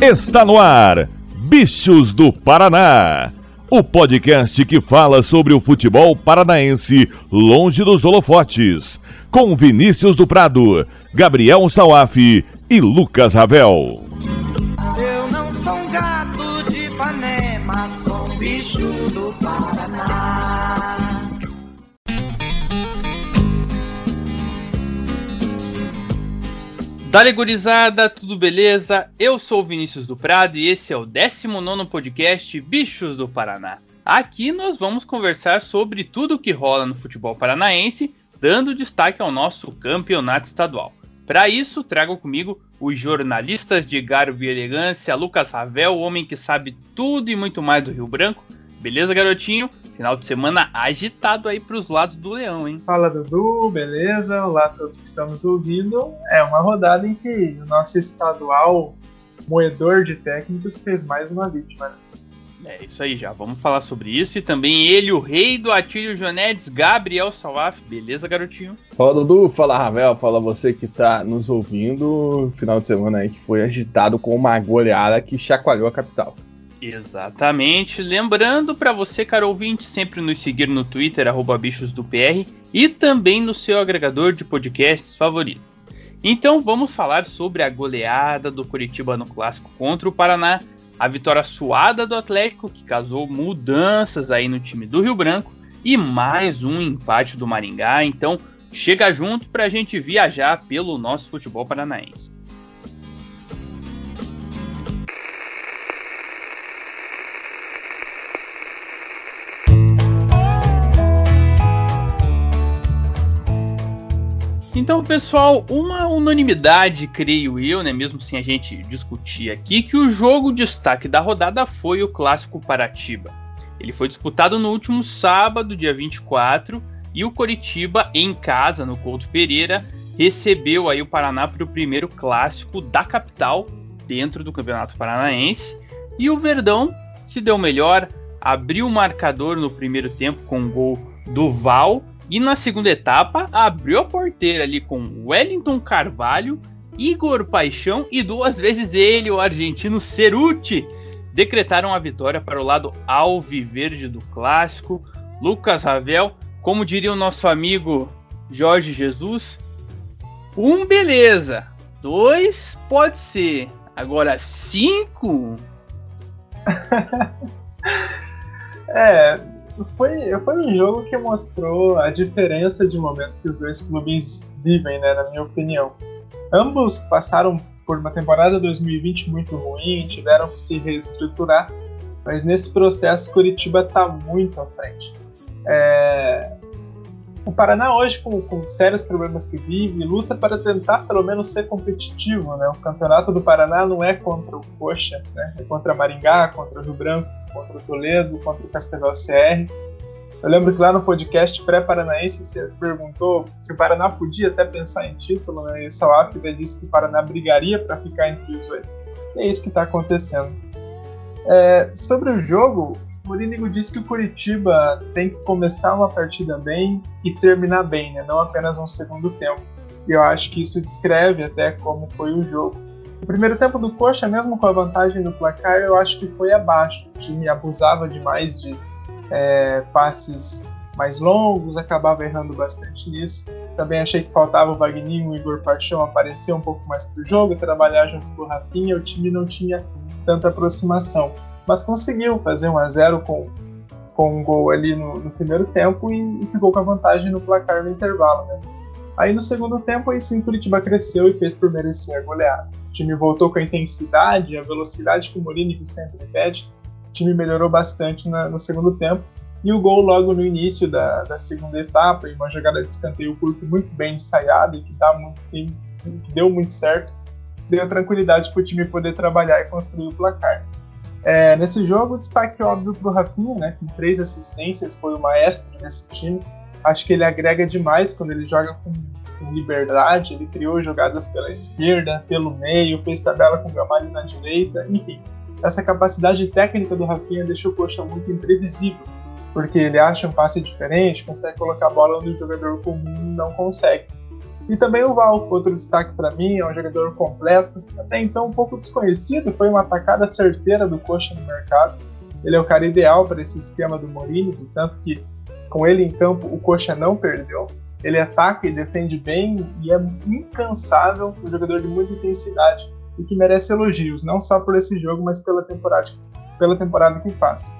Está no ar, Bichos do Paraná. O podcast que fala sobre o futebol paranaense longe dos holofotes. Com Vinícius do Prado, Gabriel Sauaf e Lucas Ravel. Dale gurizada, tudo beleza? Eu sou o Vinícius do Prado e esse é o 19 podcast Bichos do Paraná. Aqui nós vamos conversar sobre tudo o que rola no futebol paranaense, dando destaque ao nosso campeonato estadual. Para isso, trago comigo os jornalistas de garbo e elegância, Lucas Ravel, o homem que sabe tudo e muito mais do Rio Branco. Beleza, garotinho? Final de semana agitado aí pros lados do Leão, hein? Fala Dudu, beleza? Olá a todos que estamos ouvindo. É uma rodada em que o nosso estadual moedor de técnicos fez mais uma vítima. Né? É isso aí, já vamos falar sobre isso. E também ele, o rei do Atílio Jonedes, Gabriel Salaf. Beleza, garotinho? Fala Dudu, fala Ravel, fala você que tá nos ouvindo. Final de semana aí que foi agitado com uma goleada que chacoalhou a capital. Exatamente. Lembrando para você, caro ouvinte, sempre nos seguir no Twitter, arroba bichosdopr, e também no seu agregador de podcasts favorito. Então vamos falar sobre a goleada do Curitiba no clássico contra o Paraná, a vitória suada do Atlético, que causou mudanças aí no time do Rio Branco, e mais um empate do Maringá. Então chega junto para a gente viajar pelo nosso futebol paranaense. Então, pessoal, uma unanimidade, creio eu, né, mesmo sem a gente discutir aqui, que o jogo destaque da rodada foi o clássico Paratiba. Ele foi disputado no último sábado, dia 24, e o Coritiba, em casa, no Couto Pereira, recebeu aí o Paraná para o primeiro clássico da capital dentro do Campeonato Paranaense. E o Verdão se deu melhor, abriu o marcador no primeiro tempo com um gol do Val e na segunda etapa, abriu a porteira ali com Wellington Carvalho, Igor Paixão e duas vezes ele, o argentino Ceruti, decretaram a vitória para o lado alviverde do clássico. Lucas Ravel, como diria o nosso amigo Jorge Jesus, um beleza, dois pode ser, agora cinco. é, foi, foi um jogo que mostrou a diferença de momento que os dois clubes vivem, né, na minha opinião. Ambos passaram por uma temporada 2020 muito ruim, tiveram que se reestruturar, mas nesse processo Curitiba está muito à frente. É... O Paraná hoje, com, com, sérios problemas que vive, luta para tentar pelo menos ser competitivo. Né? O campeonato do Paraná não é contra o Coxa, né? é contra Maringá, contra o Rio Branco, contra o Toledo, contra o Cascavel CR. Eu lembro que lá no podcast pré-paranaense você perguntou se o Paraná podia até pensar em título, né? E o Salafida disse que o Paraná brigaria para ficar entre os oito. E é isso que está acontecendo. É, sobre o jogo, o Morínigo disse que o Curitiba tem que começar uma partida bem e terminar bem, né? não apenas um segundo tempo. E eu acho que isso descreve até como foi o jogo. O primeiro tempo do Coxa, mesmo com a vantagem do placar, eu acho que foi abaixo. O time abusava demais de é, passes mais longos, acabava errando bastante nisso. Também achei que faltava o Wagninho e o Igor Paixão aparecer um pouco mais pro jogo, trabalhar junto com o Rafinha. O time não tinha tanta aproximação, mas conseguiu fazer 1 a 0 com, com um gol ali no, no primeiro tempo e, e, ficou com a vantagem no placar no intervalo. Né? Aí no segundo tempo, aí sim, Curitiba cresceu e fez por merecer a goleada. O time voltou com a intensidade, a velocidade que o Mourinho sempre pede. O time melhorou bastante na, no segundo tempo. E o gol logo no início da, da segunda etapa, em uma jogada de escanteio curto muito bem ensaiada e que, dá muito, que deu muito certo, deu tranquilidade para o time poder trabalhar e construir o placar. É, nesse jogo, destaque óbvio para o Rafinha, né, com três assistências, foi o maestro nesse time Acho que ele agrega demais quando ele joga com, com liberdade. Ele criou jogadas pela esquerda, pelo meio, fez tabela com o Gamalho na direita, enfim. Essa capacidade técnica do Rafinha deixa o Coxa muito imprevisível, porque ele acha um passe diferente, consegue colocar a bola onde o jogador comum não consegue. E também o Val, outro destaque para mim, é um jogador completo, até então um pouco desconhecido, foi uma atacada certeira do Coxa no mercado. Ele é o cara ideal para esse esquema do Mourinho, tanto que com ele em campo o Coxa não perdeu. Ele ataca e defende bem e é incansável, um jogador de muita intensidade e que merece elogios, não só por esse jogo, mas pela temporada, pela temporada que faz.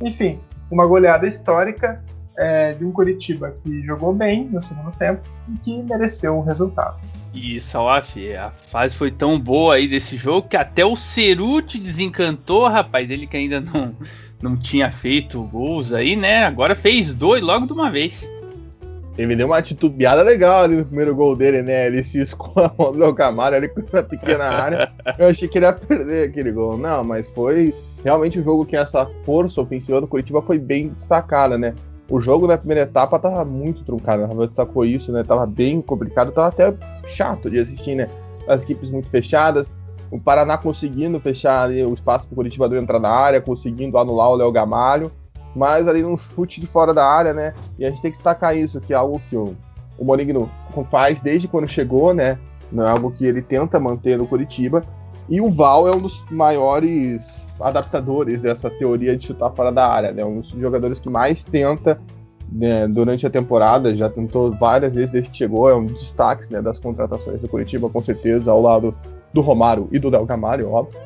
Enfim, uma goleada histórica é, de um Curitiba que jogou bem no segundo tempo e que mereceu o resultado. E Salaf, a fase foi tão boa aí desse jogo que até o Ceruti desencantou, rapaz. Ele que ainda não, não tinha feito gols aí, né? Agora fez dois logo de uma vez. Ele deu uma titubeada legal ali no primeiro gol dele, né? Ele se escola do Camaro ali na pequena área. Eu achei que ele ia perder aquele gol. Não, mas foi realmente o jogo que essa força ofensiva do Curitiba foi bem destacada, né? O jogo na primeira etapa tava muito truncado, né? destacou isso, né? Tava bem complicado, tava até chato de assistir, né? As equipes muito fechadas, o Paraná conseguindo fechar ali o espaço pro Curitiba entrar na área, conseguindo anular o Léo Gamalho, mas ali num chute de fora da área, né? E a gente tem que destacar isso, que é algo que o, o faz desde quando chegou, né? Não é algo que ele tenta manter no Curitiba. E o Val é um dos maiores adaptadores dessa teoria de chutar fora da área, né? Um dos jogadores que mais tenta né, durante a temporada, já tentou várias vezes desde que chegou, é um dos destaques né, das contratações do Curitiba, com certeza, ao lado do Romário e do Del Camário, óbvio.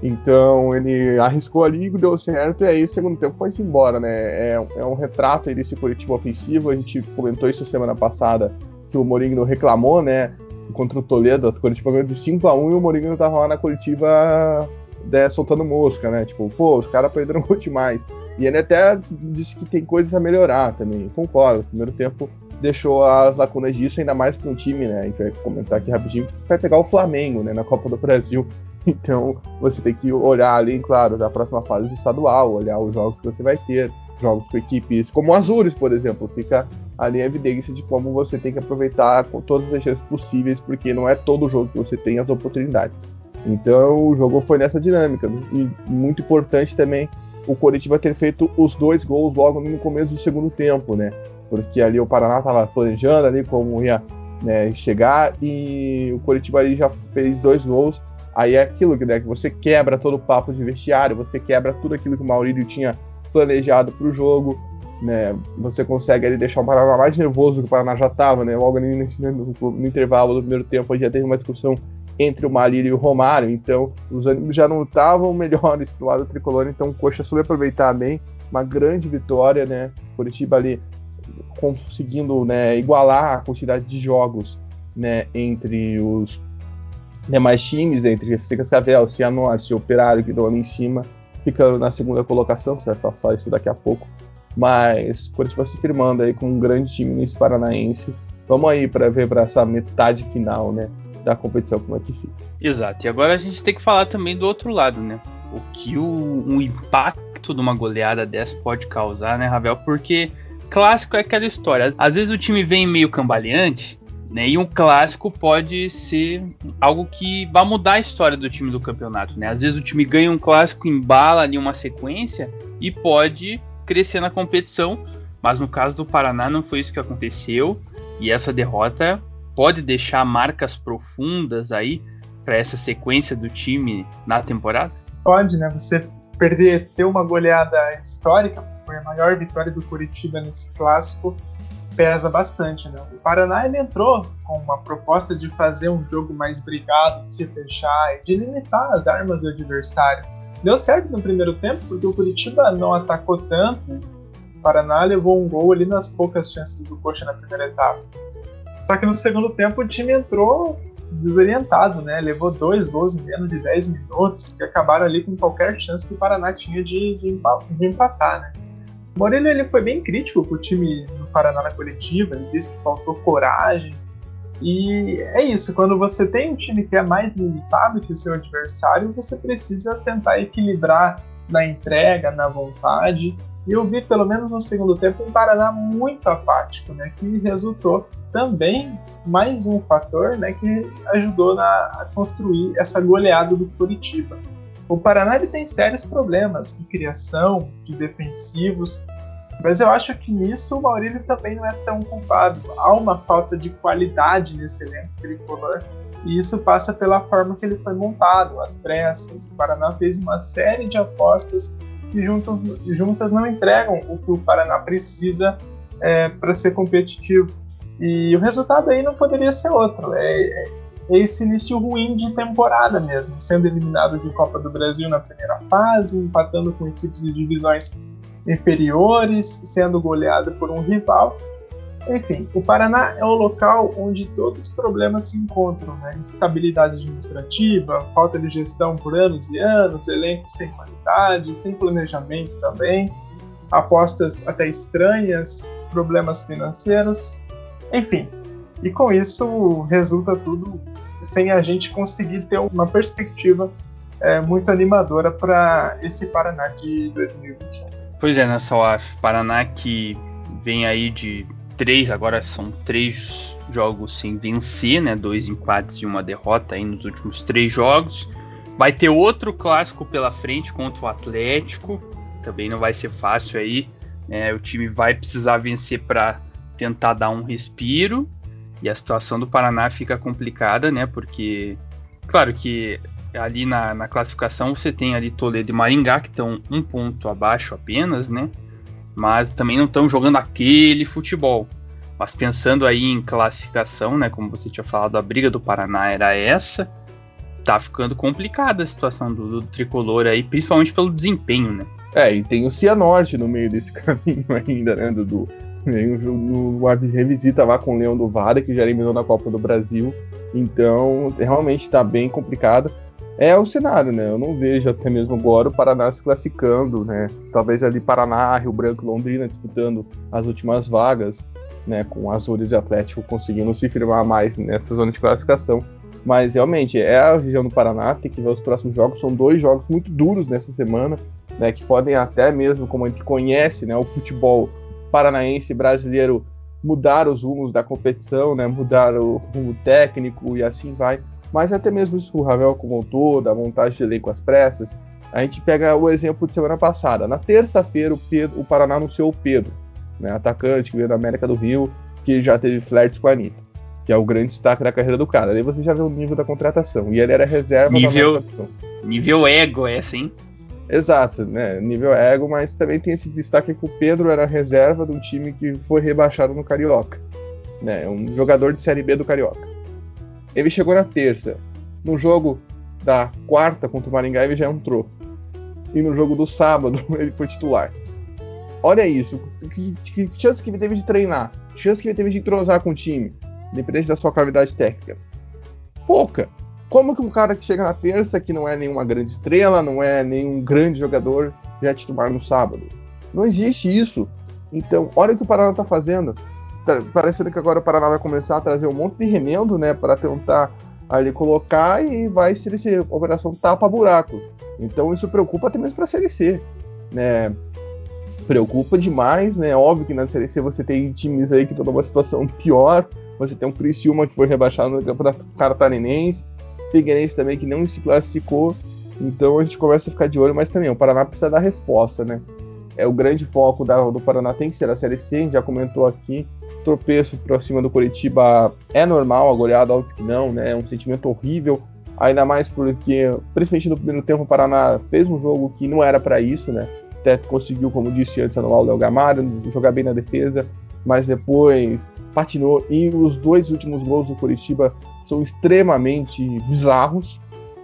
Então ele arriscou ali, deu certo, e aí segundo tempo foi-se embora, né? É, é, um retrato desse Curitiba ofensivo, a gente comentou isso semana passada, que o Mourinho reclamou, né? Contra o Toledo, a Curitiba ganhou de 5x1 e o Mourinho tava lá na Curitiba né, soltando mosca, né? Tipo, pô, os caras perderam muito demais. E ele até disse que tem coisas a melhorar também. Concordo, o primeiro tempo deixou as lacunas disso, ainda mais para um time, né? A gente vai comentar aqui rapidinho, vai pegar o Flamengo, né, na Copa do Brasil. Então, você tem que olhar ali, claro, da próxima fase do estadual, olhar os jogos que você vai ter, jogos com equipes como o Azures, por exemplo, fica ali a evidência de como você tem que aproveitar com todas as chances possíveis, porque não é todo jogo que você tem as oportunidades. Então o jogo foi nessa dinâmica. E muito importante também o Coritiba ter feito os dois gols logo no começo do segundo tempo, né? Porque ali o Paraná estava planejando ali como ia né, chegar e o Coritiba ali já fez dois gols. Aí é aquilo né, que você quebra todo o papo de vestiário, você quebra tudo aquilo que o Maurílio tinha planejado para o jogo né? Você consegue ali deixar o Paraná mais nervoso do que o Paraná já estava, né? Logo no, no, no, intervalo do primeiro tempo já teve uma discussão entre o Malírio e o Romário, então os ânimos já não estavam melhores do lado tricolor, então o Coxa soube aproveitar bem, uma grande vitória, né? Curitiba ali conseguindo né, igualar a quantidade de jogos né, entre os demais times, né, entre FC Cascavel, Cianorte, Operário, que estão ali em cima, ficando na segunda colocação, você vai passar isso daqui a pouco. Mas o Corinthians vai se firmando aí com um grande time nesse paranaense. Vamos aí para ver para essa metade final, né? Da competição, como é que fica. Exato. E agora a gente tem que falar também do outro lado, né? O que o, impacto de uma goleada dessa pode causar, né, Ravel? Porque clássico é aquela história. Às vezes o time vem meio cambaleante, né? E um clássico pode ser algo que vai mudar a história do time do campeonato, né? Às vezes o time ganha um clássico, embala ali uma sequência e pode crescer na competição, mas no caso do Paraná não foi isso que aconteceu e essa derrota pode deixar marcas profundas aí para essa sequência do time na temporada? Pode, né? Você perder, ter uma goleada histórica, foi a maior vitória do Curitiba nesse clássico, pesa bastante, né? O Paraná ele entrou com uma proposta de fazer um jogo mais brigado, de se fechar e de limitar as armas do adversário. Deu certo no primeiro tempo, porque o Curitiba não atacou tanto. O Paraná levou um gol ali nas poucas chances do Coxa na primeira etapa. Só que no segundo tempo o time entrou desorientado, né? Levou dois gols em menos de 10 minutos, que acabaram ali com qualquer chance que o Paraná tinha de, de, de empatar, né? O Moreno ele foi bem crítico com o time do Paraná na coletiva, ele disse que faltou coragem, e é isso, quando você tem um time que é mais limitado que o seu adversário, você precisa tentar equilibrar na entrega, na vontade. E eu vi, pelo menos no segundo tempo, um Paraná muito apático, né? Que resultou também mais um fator né, que ajudou na, a construir essa goleada do Curitiba. O Paraná ele tem sérios problemas de criação, de defensivos, Mas eu acho que nisso o Maurílio também não é tão culpado. Há uma falta de qualidade nesse elenco tricolor. E isso passa pela forma que ele foi montado, as pressas. O Paraná fez uma série de apostas que juntas, juntas não entregam o que o Paraná precisa é, para ser competitivo. E o resultado aí não poderia ser outro. É, é, esse início ruim de temporada mesmo, sendo eliminado de Copa do Brasil na primeira fase, empatando com equipes de divisões inferiores, sendo goleado por um rival. Enfim, o Paraná é o local onde todos os problemas se encontram, né? Instabilidade administrativa, falta de gestão por anos e anos, elenco sem qualidade, sem planejamento também, apostas até estranhas, problemas financeiros, enfim. E com isso resulta tudo sem a gente conseguir ter uma perspectiva é, muito animadora para esse Paraná de 2021. Pois é, né, Salaf? Paraná que vem aí de três, agora são três jogos sem vencer, né? Dois empates e uma derrota aí nos últimos três jogos. Vai ter outro clássico pela frente contra o Atlético. Também não vai ser fácil aí. Né? O time vai precisar vencer para tentar dar um respiro. E a situação do Paraná fica complicada, né? Porque, claro que ali na, na classificação você tem ali Toledo e Maringá, que estão um ponto abaixo apenas, né? mas também não estão jogando aquele futebol. Mas pensando aí em classificação, né, como você tinha falado, a briga do Paraná era essa, tá ficando complicada a situação do, do tricolor aí, principalmente pelo desempenho, né? É, e tem o Cianorte no meio desse caminho ainda, né, Dudu? Tem o, o, revisita lá com o Leão do Vara, que já eliminou na Copa do Brasil. Então, realmente está bem complicado é o cenário, né? Eu não vejo até mesmo agora o Paraná se classificando, né? Talvez ali Paraná, Rio Branco, Londrina disputando as últimas vagas, né? Com Azures e Atlético conseguindo se firmar mais nessa zona de classificação. Mas realmente é a região do Paraná, tem que ver os próximos jogos. São dois jogos muito duros nessa semana, né? Que podem até mesmo, como a gente conhece, né? O futebol paranaense brasileiro mudar os rumos da competição, né? Mudar o rumo técnico e assim vai mas até mesmo isso o Ravel comentou, da montagem de elenco às pressas. A gente pega o exemplo de semana passada. Na terça-feira, o, Pedro, o Paraná anunciou o Pedro, né, atacante que veio da América do Rio, que já teve flertes com a Anitta, que é o grande destaque da carreira do cara. Aí você já vê o nível da contratação. E ele era reserva nível, Nível ego, é assim? Exato, né? Nível ego, mas também tem esse destaque que o Pedro era reserva de um time que foi rebaixado no Carioca. Né? Um jogador de Série B do Carioca. Ele chegou na terça. No jogo da quarta contra o Maringá, ele já entrou. E no jogo do sábado, ele foi titular. Olha isso. Que, que chance que ele teve de treinar. Chance que ele teve de entrosar com o time. Independente da sua qualidade técnica. Pouca. Como que um cara que chega na terça, que não é nenhuma grande estrela, não é nenhum grande jogador, já é titular no sábado? Não existe isso. Então, olha o que o Paraná tá fazendo. Tá parecendo que agora o Paraná vai começar a trazer um monte de remendo, né, para tentar ali colocar e vai ser essa operação tapa-buraco. Então isso preocupa até mesmo para a Série C, né? Preocupa demais, né? Óbvio que na Série C você tem times aí que estão numa situação pior. Você tem um Criciúma que foi rebaixado no Campeonato Catarinense, Figueirense também que não se classificou. Então a gente começa a ficar de olho, mas também o Paraná precisa dar resposta, né? É o grande foco da, do Paraná tem que ser a Série C, a gente já comentou aqui tropeço para cima do Curitiba é normal, a goleada, óbvio que não, né? É um sentimento horrível, ainda mais porque, principalmente no primeiro tempo, o Paraná fez um jogo que não era para isso, né? Até conseguiu, como disse antes, anular o Léo jogar bem na defesa, mas depois patinou. E os dois últimos gols do Curitiba são extremamente bizarros.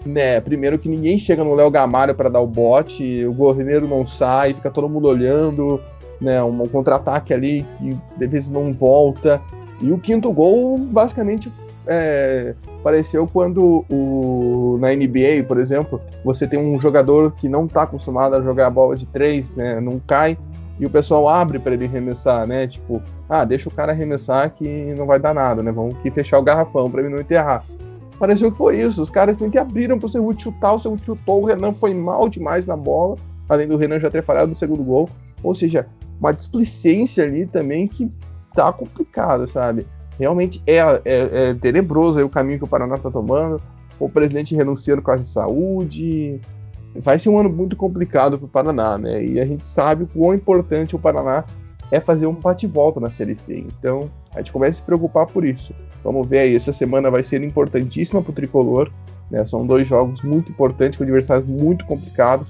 Né, primeiro que ninguém chega no Léo Gamalho para dar o bote, o goleiro não sai, fica todo mundo olhando né, um contra-ataque ali que de vez não volta. E o quinto gol, basicamente, é, apareceu quando o, na NBA, por exemplo, você tem um jogador que não está acostumado a jogar a bola de três, né, não cai, e o pessoal abre para ele arremessar, né? Tipo, ah, deixa o cara arremessar que não vai dar nada, né? Vamos aqui fechar o garrafão para ele não enterrar. Pareceu que foi isso. Os caras simplesmente abriram para o Serruti chutar, o Serruti chutou, o Renan foi mal demais na bola, além do Renan já ter falhado no segundo gol. Ou seja, uma displicência ali também que tá complicado, sabe? Realmente é, é, é tenebroso o caminho que o Paraná tá tomando. O presidente renunciando com a saúde. Vai ser um ano muito complicado para o Paraná, né? E a gente sabe o quão importante o Paraná é fazer um bate-volta na Série C. Então, a gente começa a se preocupar por isso. Vamos ver aí, essa semana vai ser importantíssima para o Tricolor, né? São dois jogos muito importantes, com adversários muito complicados,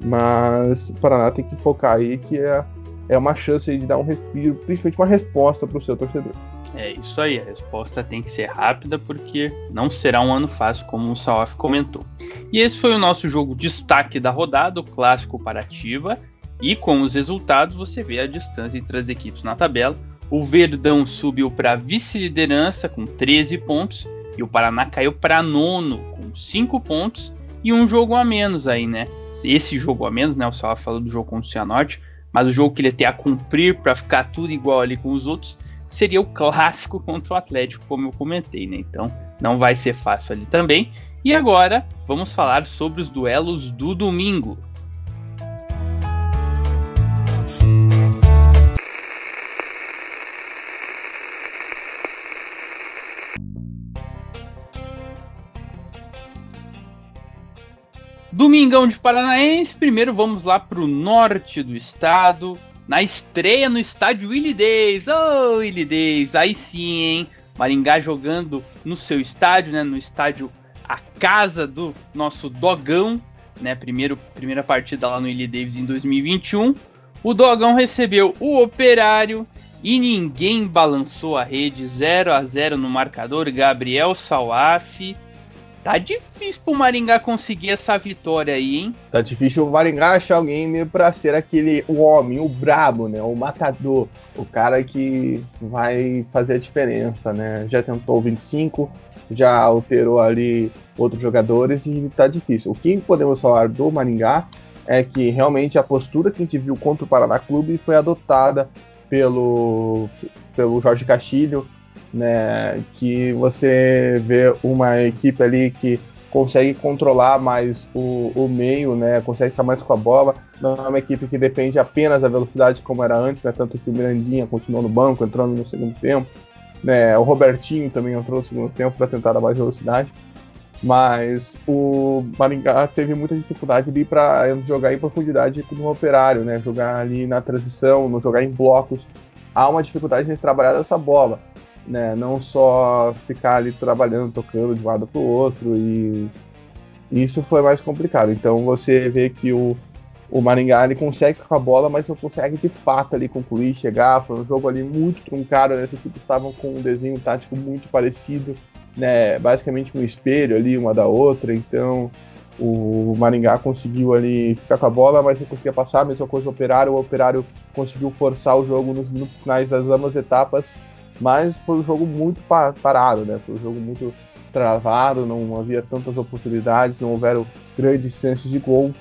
mas o Paraná tem que focar aí que é, é uma chance de dar um respiro, principalmente uma resposta para o seu torcedor. É isso aí, a resposta tem que ser rápida porque não será um ano fácil, como o Salaf comentou. E esse foi o nosso jogo destaque da rodada, o clássico Parativa. E com os resultados você vê a distância entre as equipes na tabela. O Verdão subiu para vice-liderança com 13 pontos e o Paraná caiu para nono com 5 pontos e um jogo a menos aí, né? Esse jogo a menos, né? O Salaf falou do jogo contra o Cianorte, mas o jogo que ele tem a cumprir para ficar tudo igual ali com os outros seria o clássico contra o Atlético, como eu comentei, né? Então não vai ser fácil ali também. E agora vamos falar sobre os duelos do domingo. Domingão de Paranaense, primeiro vamos lá para o norte do estado, na estreia no estádio Willie Days. Ô, oh, Willie Days, aí sim, hein? Maringá jogando no seu estádio, né? No estádio A Casa do nosso Dogão, né? Primeiro, primeira partida lá no Willie Davis em 2021. O Dogão recebeu o Operário e ninguém balançou a rede 0 a 0 no marcador. Gabriel Salaf Tá difícil pro Maringá conseguir essa vitória aí, hein? Tá difícil o Maringá achar alguém pra ser aquele o homem, o brabo, né? O matador, o cara que vai fazer a diferença, né? Já tentou 25, já alterou ali outros jogadores e tá difícil. O que podemos falar do Maringá é que realmente a postura que a gente viu contra o Paraná Clube foi adotada pelo, pelo Jorge Castilho, né? Que você vê uma equipe ali que consegue controlar mais o, o meio, né? Consegue ficar mais com a bola. Não é uma equipe que depende apenas da velocidade como era antes, né? Tanto que o Mirandinha continuou no banco, entrando no segundo tempo. Né? O Robertinho também entrou no segundo tempo para tentar dar mais velocidade. Mas o Maringá teve muita dificuldade ali para jogar em profundidade no operário, né? Jogar ali na transição, não jogar em blocos. Há uma dificuldade de trabalhar essa bola né? Não só ficar ali trabalhando, tocando de um lado para o outro e isso foi mais complicado. Então você vê que o, o Maringá ele consegue com a bola, mas não consegue de fato ali concluir, chegar. Foi um jogo ali muito truncado, né? Essa equipe estavam com um desenho tático muito parecido, né? Basicamente um espelho ali uma da outra. Então o Maringá conseguiu ali ficar com a bola, mas não conseguia passar. A mesma coisa o Operário. O Operário conseguiu forçar o jogo nos minutos finais das ambas etapas mas foi um jogo muito parado, né? Foi um jogo muito travado, não havia tantas oportunidades, não houveram grandes chances de gol.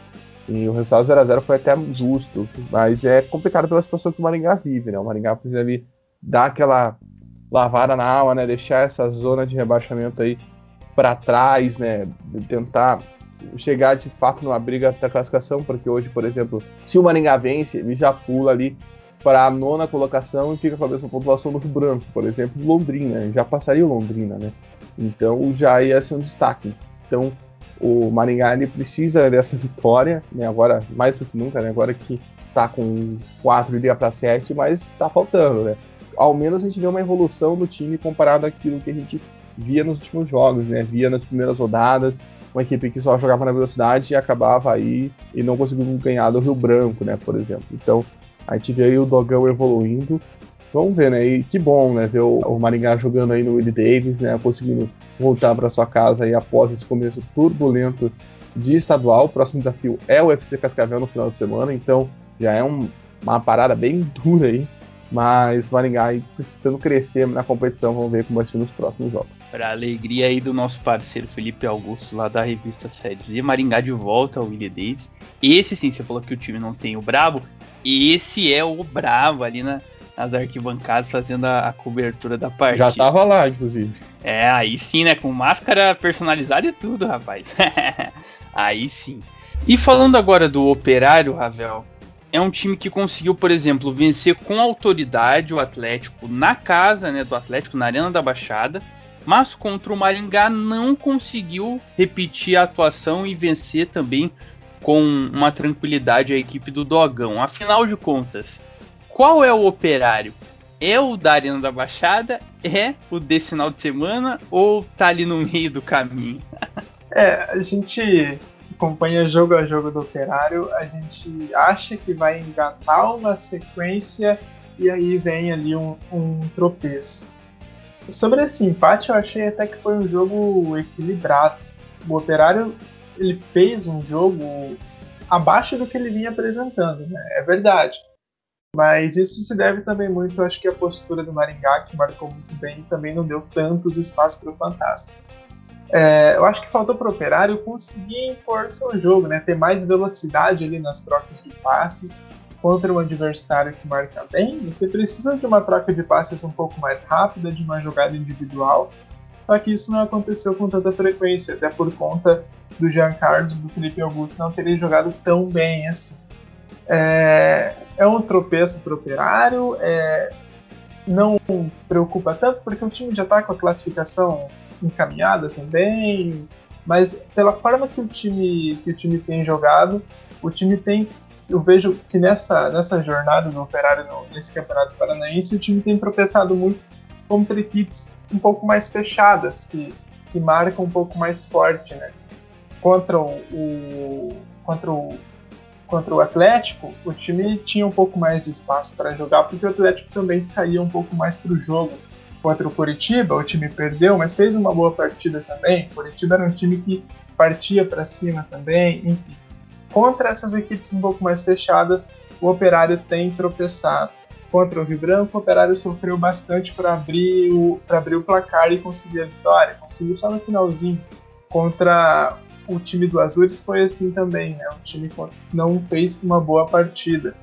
E o resultado 0x0 foi até justo, mas é complicado pela situação que o Maringá vive, né? O Maringá precisa ali dar aquela lavada na alma, né? Deixar essa zona de rebaixamento aí para trás, né? Tentar chegar de fato numa briga da classificação, porque hoje, por exemplo, se o Maringá vence, ele já pula ali para a nona colocação e fica com a mesma pontuação do Rio Branco, por exemplo, Londrina, já passaria o Londrina, né? Então já ia ser um destaque. Então o Maringá ele precisa dessa vitória, né? Agora mais do que nunca, né? Agora que está com quatro iria para sete, mas está faltando, né? Ao menos a gente vê uma evolução do time comparado àquilo que a gente via nos últimos jogos, né? Via nas primeiras rodadas, uma equipe que só jogava na velocidade e acabava aí e não conseguiu ganhar do Rio Branco, né? Por exemplo. Então a gente vê aí o Dogão evoluindo. Vamos ver, né? E que bom, né? Ver o, o Maringá jogando aí no Willie Davis, né? Conseguindo voltar para sua casa aí após esse começo turbulento de estadual. O próximo desafio é o UFC Cascavel no final de semana, então já é um, uma parada bem dura aí. Mas Maringá aí precisando crescer na competição, vamos ver como vai ser nos próximos jogos. Para alegria aí do nosso parceiro Felipe Augusto, lá da revista e Maringá de volta ao Willie Davis. Esse sim, você falou que o time não tem o Brabo, esse é o Bravo ali na, nas arquibancadas fazendo a, a, cobertura da partida. Já tava lá, inclusive. É, aí sim, né? Com máscara personalizada e tudo, rapaz. aí sim. E falando agora do Operário, Ravel, é um time que conseguiu, por exemplo, vencer com autoridade o Atlético na casa né, do Atlético, na Arena da Baixada, mas contra o Maringá não conseguiu repetir a atuação e vencer também com uma tranquilidade a equipe do Dogão. Afinal de contas, qual é o operário? É o da Arena da Baixada? É o desse final de semana? Ou tá ali no meio do caminho? É, a gente acompanha jogo a jogo do Operário, a gente acha que vai engatar uma sequência e aí vem ali um, um tropeço. Sobre esse empate, eu achei até que foi um jogo equilibrado. O Operário ele fez um jogo abaixo do que ele vinha apresentando, né? É verdade. Mas isso se deve também muito, acho que, à postura do Maringá, que marcou muito bem e também não deu tantos espaços para o Fantasma. É, eu acho que faltou para o Operário conseguir impor seu jogo, né? ter mais velocidade ali nas trocas de passes contra um adversário que marca bem. Você precisa de uma troca de passes um pouco mais rápida, de uma jogada individual. Só que isso não aconteceu com tanta frequência, até por conta do Jean Carlos do Felipe Augusto não terem jogado tão bem assim. É, é um tropeço para o Operário, é, não preocupa tanto porque o time já está com a classificação encaminhada também, mas pela forma que o time que o time tem jogado, o time tem eu vejo que nessa, nessa jornada do Operário no, nesse Campeonato Paranaense, o time tem tropeçado muito contra equipes um pouco mais fechadas, que, que marcam um pouco mais forte, né? Contra o, contra o contra o Atlético, o time tinha um pouco mais de espaço para jogar, porque o Atlético também saía um pouco mais para o jogo contra o Curitiba, o time perdeu, mas fez uma boa partida também. O Curitiba era um time que partia para cima também, enfim. Contra essas equipes um pouco mais fechadas, o Operário tem tropeçado. Contra o Rio Branco, o Operário sofreu bastante para abrir, o, abrir o placar e conseguir a vitória. Conseguiu só no finalzinho. Contra o time do Azures foi assim também, né? O time não fez uma boa partida.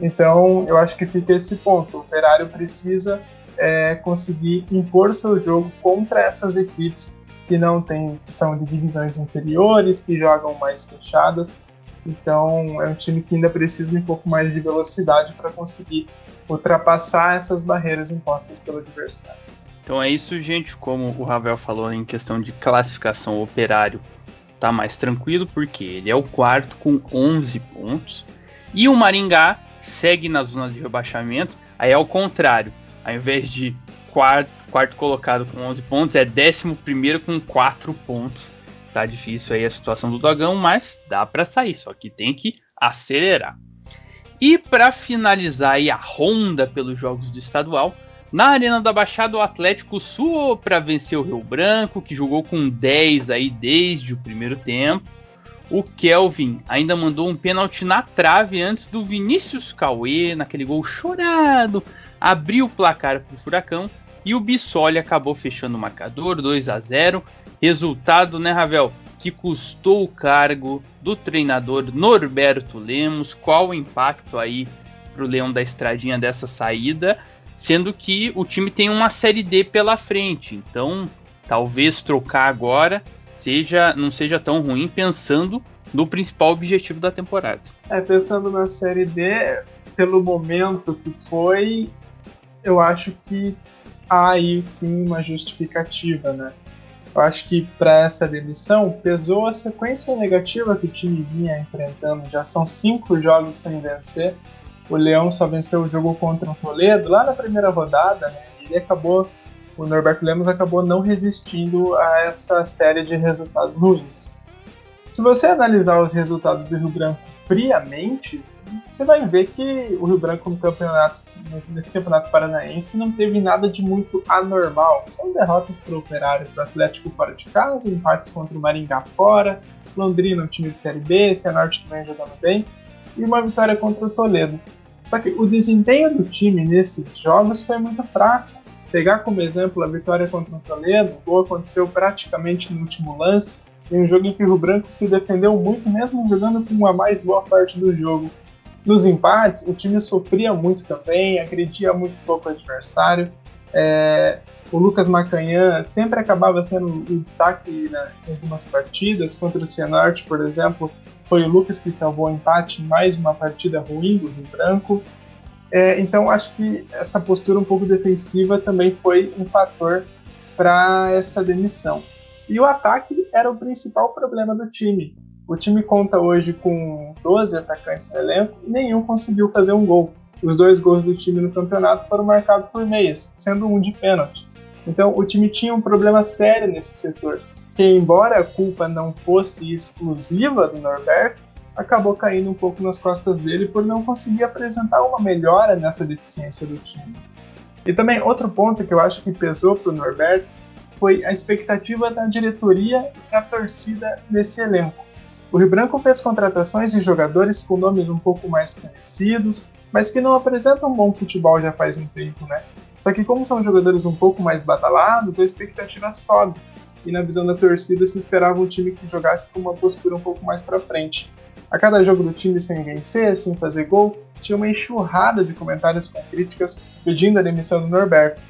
Então, eu acho que fica esse ponto. O Operário precisa é, conseguir impor seu jogo contra essas equipes que não tem, que são de divisões inferiores, que jogam mais fechadas. Então é um time que ainda precisa um pouco mais de velocidade para conseguir ultrapassar essas barreiras impostas pelo adversário. Então é isso, gente. Como o Ravel falou em questão de classificação, o operário tá mais tranquilo, porque ele é o quarto com 11 pontos. E o Maringá segue na zona de rebaixamento. Aí é o contrário ao invés de quarto, quarto colocado com 11 pontos, é décimo primeiro com 4 pontos. Tá difícil aí a situação do Dogão, mas dá para sair, só que tem que acelerar. E para finalizar aí a ronda pelos jogos do estadual, na Arena da Baixada o Atlético suou para vencer o Rio Branco, que jogou com 10 aí desde o primeiro tempo. O Kelvin ainda mandou um pênalti na trave antes do Vinícius Cauê, naquele gol chorado, abriu o placar para o Furacão e o Bissoli acabou fechando o marcador 2 a 0 Resultado, né, Ravel? Que custou o cargo do treinador Norberto Lemos. Qual o impacto aí para o Leão da Estradinha dessa saída? Sendo que o time tem uma Série D pela frente. Então, talvez trocar agora seja não seja tão ruim pensando no principal objetivo da temporada. É, pensando na Série D, pelo momento que foi, eu acho que há aí sim uma justificativa, né? Eu acho que para essa demissão pesou a sequência negativa que o time vinha enfrentando. Já são cinco jogos sem vencer. O Leão só venceu o jogo contra o Toledo lá na primeira rodada, né? Ele acabou, o Norberto Lemos acabou não resistindo a essa série de resultados ruins. Se você analisar os resultados do Rio Branco friamente, você vai ver que o Rio Branco no campeonato, nesse campeonato paranaense não teve nada de muito anormal. São derrotas para o Operário, para o Atlético fora de casa, empates contra o Maringá fora, Londrina, um time de Série B, Cianorte que vem jogando bem, e uma vitória contra o Toledo. Só que o desempenho do time nesses jogos foi muito fraco. Pegar como exemplo a vitória contra o Toledo, o gol aconteceu praticamente no último lance, em um jogo em que o Rio Branco se defendeu muito, mesmo jogando com a mais boa parte do jogo. Nos empates, o time sofria muito também, agredia muito pouco o adversário. É, o Lucas Macanhã sempre acabava sendo o destaque né, em algumas partidas. Contra o Cianorte, por exemplo, foi o Lucas que salvou o empate em mais uma partida ruim do Rio Branco. É, então, acho que essa postura um pouco defensiva também foi um fator para essa demissão. E o ataque era o principal problema do time. O time conta hoje com 12 atacantes no elenco e nenhum conseguiu fazer um gol. Os dois gols do time no campeonato foram marcados por meias, sendo um de pênalti. Então o time tinha um problema sério nesse setor, que embora a culpa não fosse exclusiva do Norberto, acabou caindo um pouco nas costas dele por não conseguir apresentar uma melhora nessa deficiência do time. E também outro ponto que eu acho que pesou para o Norberto foi a expectativa da diretoria e da torcida nesse elenco. O Rio Branco fez contratações de jogadores com nomes um pouco mais conhecidos, mas que não apresentam bom futebol já faz um tempo, né? Só que como são jogadores um pouco mais badalados, a expectativa sobe. E na visão da torcida se esperava um time que jogasse com uma postura um pouco mais para frente. A cada jogo do time sem vencer, sem fazer gol, tinha uma enxurrada de comentários com críticas pedindo a demissão do Norberto.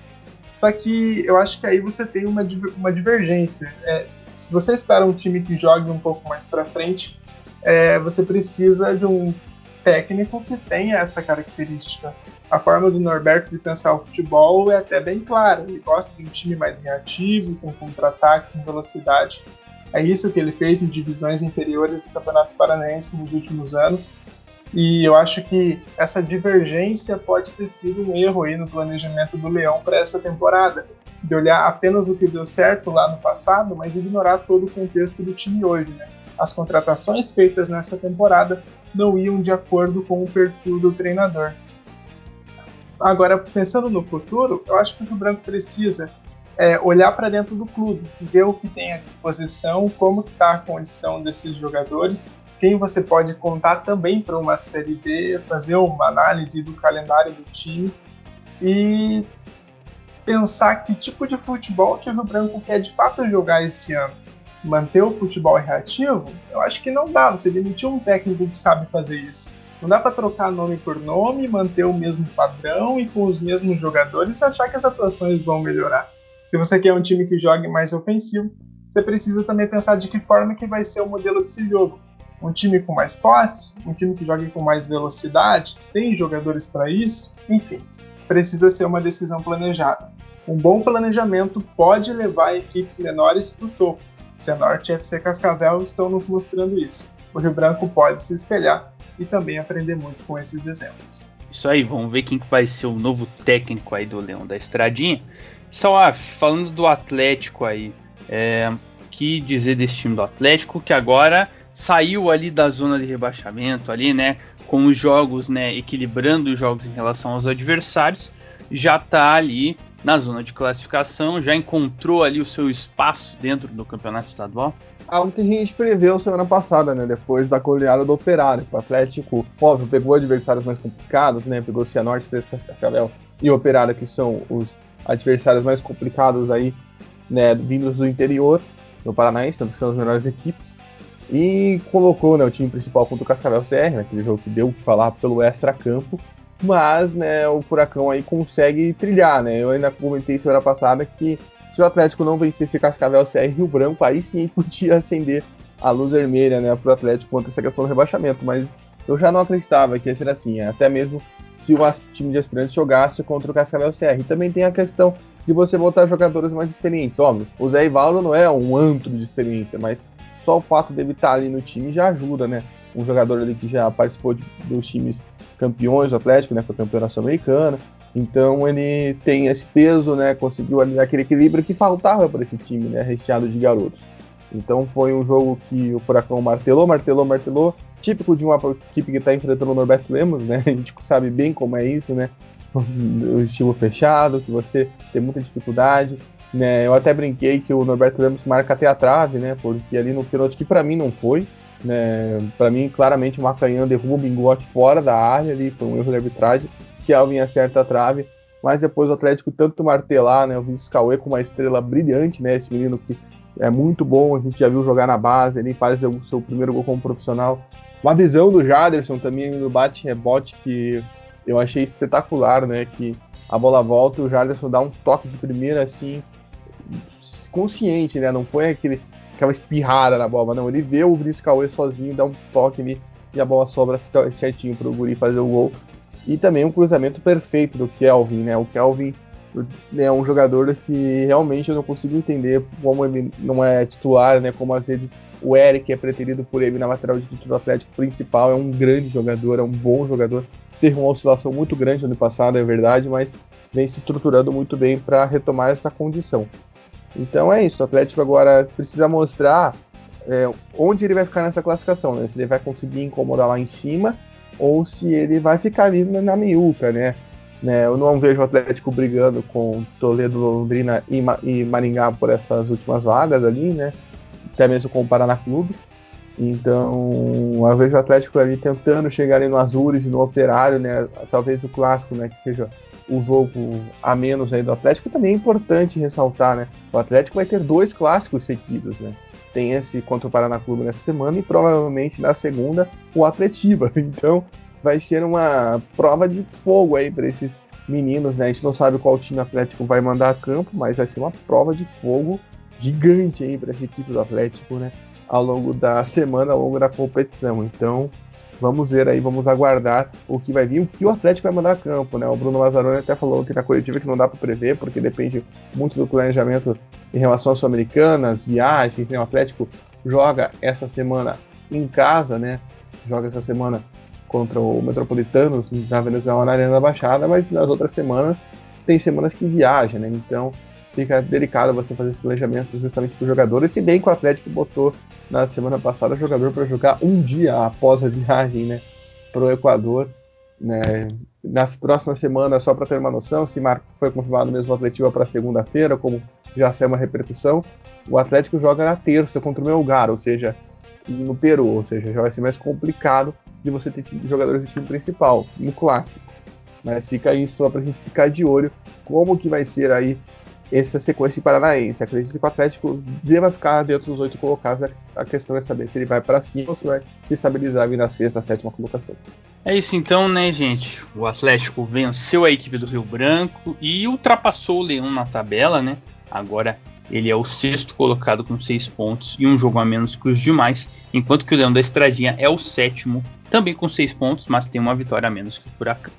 Só que eu acho que aí você tem uma, uma divergência. É, se você espera um time que jogue um pouco mais para frente, é, você precisa de um técnico que tenha essa característica. A forma do Norberto de pensar o futebol é até bem clara. Ele gosta de um time mais reativo, com contra-ataques em velocidade. É isso que ele fez em divisões inferiores do Campeonato Paranaense nos últimos anos. E eu acho que essa divergência pode ter sido um erro aí no planejamento do Leão para essa temporada, de olhar apenas o que deu certo lá no passado, mas ignorar todo o contexto do time hoje. Né? As contratações feitas nessa temporada não iam de acordo com o perfil do treinador. Agora, pensando no futuro, eu acho que o Branco precisa é, olhar para dentro do clube, ver o que tem à disposição, como está a condição desses jogadores, quem você pode contar também para uma Série B, fazer uma análise do calendário do time e pensar que tipo de futebol que o Rio Branco quer de fato jogar esse ano. Manter o futebol reativo? Eu acho que não dá, você demitiu um técnico que sabe fazer isso. Não dá para trocar nome por nome, manter o mesmo padrão e com os mesmos jogadores e achar que as atuações vão melhorar. Se você quer um time que jogue mais ofensivo, você precisa também pensar de que forma que vai ser o modelo desse jogo. Um time com mais posse, um time que jogue com mais velocidade, tem jogadores para isso, enfim, precisa ser uma decisão planejada. Um bom planejamento pode levar equipes menores para o topo. Cianorte e FC Cascavel estão nos mostrando isso. O Rio Branco pode se espelhar e também aprender muito com esses exemplos. Isso aí, vamos ver quem que vai ser o novo técnico aí do Leão da Estradinha. Salaf, falando do Atlético aí, é, que dizer desse time do Atlético que agora saiu ali da zona de rebaixamento ali, né, com os jogos, né, equilibrando os jogos em relação aos adversários, já tá ali na zona de classificação, já encontrou ali o seu espaço dentro do campeonato estadual? Algo que a gente preveu semana passada, né? Depois da goleada do Operário. O Atlético, óbvio, pegou adversários mais complicados, né? Pegou o Cianorte, Cascavel e o Operário, que são os adversários mais complicados aí, né, vindos do interior do Paranaense, que são as melhores equipes. E colocou né, o time principal contra o Cascavel CR, né, aquele jogo que deu o que falar pelo extra-campo. Mas né, o Furacão aí consegue trilhar, né? Eu ainda comentei semana passada que se o Atlético não vencesse Cascavel CR Rio Branco, aí sim podia acender a luz vermelha né, para o Atlético contra essa questão do rebaixamento. Mas eu já não acreditava que ia ser assim, até mesmo se o time de aspirantes jogasse contra o Cascavel CR. E também tem a questão de você botar jogadores mais experientes. Óbvio, o Zé Ivaldo não é um antro de experiência, mas só o fato dele estar ali no time já ajuda, né? Um jogador ali que já participou de, dos times campeões do Atlético, né? Foi campeão nacional-americana. Então ele tem esse peso, né? Conseguiu ali aquele equilíbrio que faltava para esse time, né? Recheado de garotos. Então foi um jogo que o Furacão martelou, martelou, martelou típico de uma equipe que está enfrentando o Norberto Lemos, né? A gente sabe bem como é isso, né? O estilo fechado, que você tem muita dificuldade. Né? Eu até brinquei que o Norberto Lemos marca até a trave, né? Porque ali no pênalti, que para mim não foi, né? Para mim, claramente, o Macanhã derruba o Bingote fora da área ali, foi um erro de arbitragem, que Alvin acerta a trave. Mas depois o Atlético tanto martelar, né? O Vinícius Cauê com uma estrela brilhante, né? Esse menino que é muito bom, a gente já viu jogar na base, ele faz o seu primeiro gol como profissional. Uma visão do Jaderson também no bate-rebote que eu achei espetacular, né? Que a bola volta o Jaderson dá um toque de primeira assim, consciente, né? Não foi aquele, aquela espirrada na bola, não. Ele vê o Brice Cauê sozinho, dá um toque ali e a bola sobra certinho para o Guri fazer o gol. E também um cruzamento perfeito do Kelvin, né? O Kelvin é um jogador que realmente eu não consigo entender como ele não é titular, né? Como às vezes o Eric é preterido por ele na lateral de título Atlético principal, é um grande jogador, é um bom jogador, teve uma oscilação muito grande no ano passado, é verdade, mas vem se estruturando muito bem para retomar essa condição. Então é isso, o Atlético agora precisa mostrar é, onde ele vai ficar nessa classificação, né? Se ele vai conseguir incomodar lá em cima ou se ele vai ficar ali na meiuca, né? né? Eu não vejo o Atlético brigando com Toledo, Londrina e, Ma e Maringá por essas últimas vagas ali, né? Até mesmo com o Paraná Clube. Então, eu vejo o Atlético ali tentando chegar ali no Azures e no Operário, né? Talvez o clássico, né? Que seja o jogo a menos aí do Atlético. Também é importante ressaltar, né? O Atlético vai ter dois clássicos seguidos, né? Tem esse contra o Paraná Clube nessa semana e provavelmente na segunda o Atletiba. Então, vai ser uma prova de fogo aí para esses meninos, né? A gente não sabe qual time Atlético vai mandar a campo, mas vai ser uma prova de fogo gigante aí para essa equipe do Atlético, né? ao longo da semana, ao longo da competição. Então, vamos ver aí, vamos aguardar o que vai vir, o que o Atlético vai mandar a campo, né? O Bruno Mazzaroni até falou que na coletiva que não dá para prever, porque depende muito do planejamento em relação às sul-americanas, viagens, né? O Atlético joga essa semana em casa, né? Joga essa semana contra o Metropolitano na Venezuela na Arena da Baixada, mas nas outras semanas tem semanas que viaja, né? Então fica delicado você fazer esse planejamento justamente para os jogadores, se bem que o Atlético botou na semana passada o jogador para jogar um dia após a viagem né, para o Equador. Né, nas próximas semanas, só para ter uma noção, se foi confirmado mesmo o Atlético para segunda-feira, como já saiu uma repercussão, o Atlético joga na terça contra o Melgar, ou seja, no Peru, ou seja, já vai ser mais complicado de você ter jogadores do time principal, no clássico. Mas fica isso só para a gente ficar de olho como que vai ser aí essa sequência de Paranaense. Acredito que o Atlético deva ficar dentro dos oito colocados. A questão é saber se ele vai para cima ou se vai estabilizar na sexta, sétima colocação. É isso então, né, gente? O Atlético venceu a equipe do Rio Branco e ultrapassou o Leão na tabela, né? Agora ele é o sexto colocado com seis pontos e um jogo a menos que os demais, enquanto que o Leão da Estradinha é o sétimo, também com seis pontos, mas tem uma vitória a menos que o Furacão.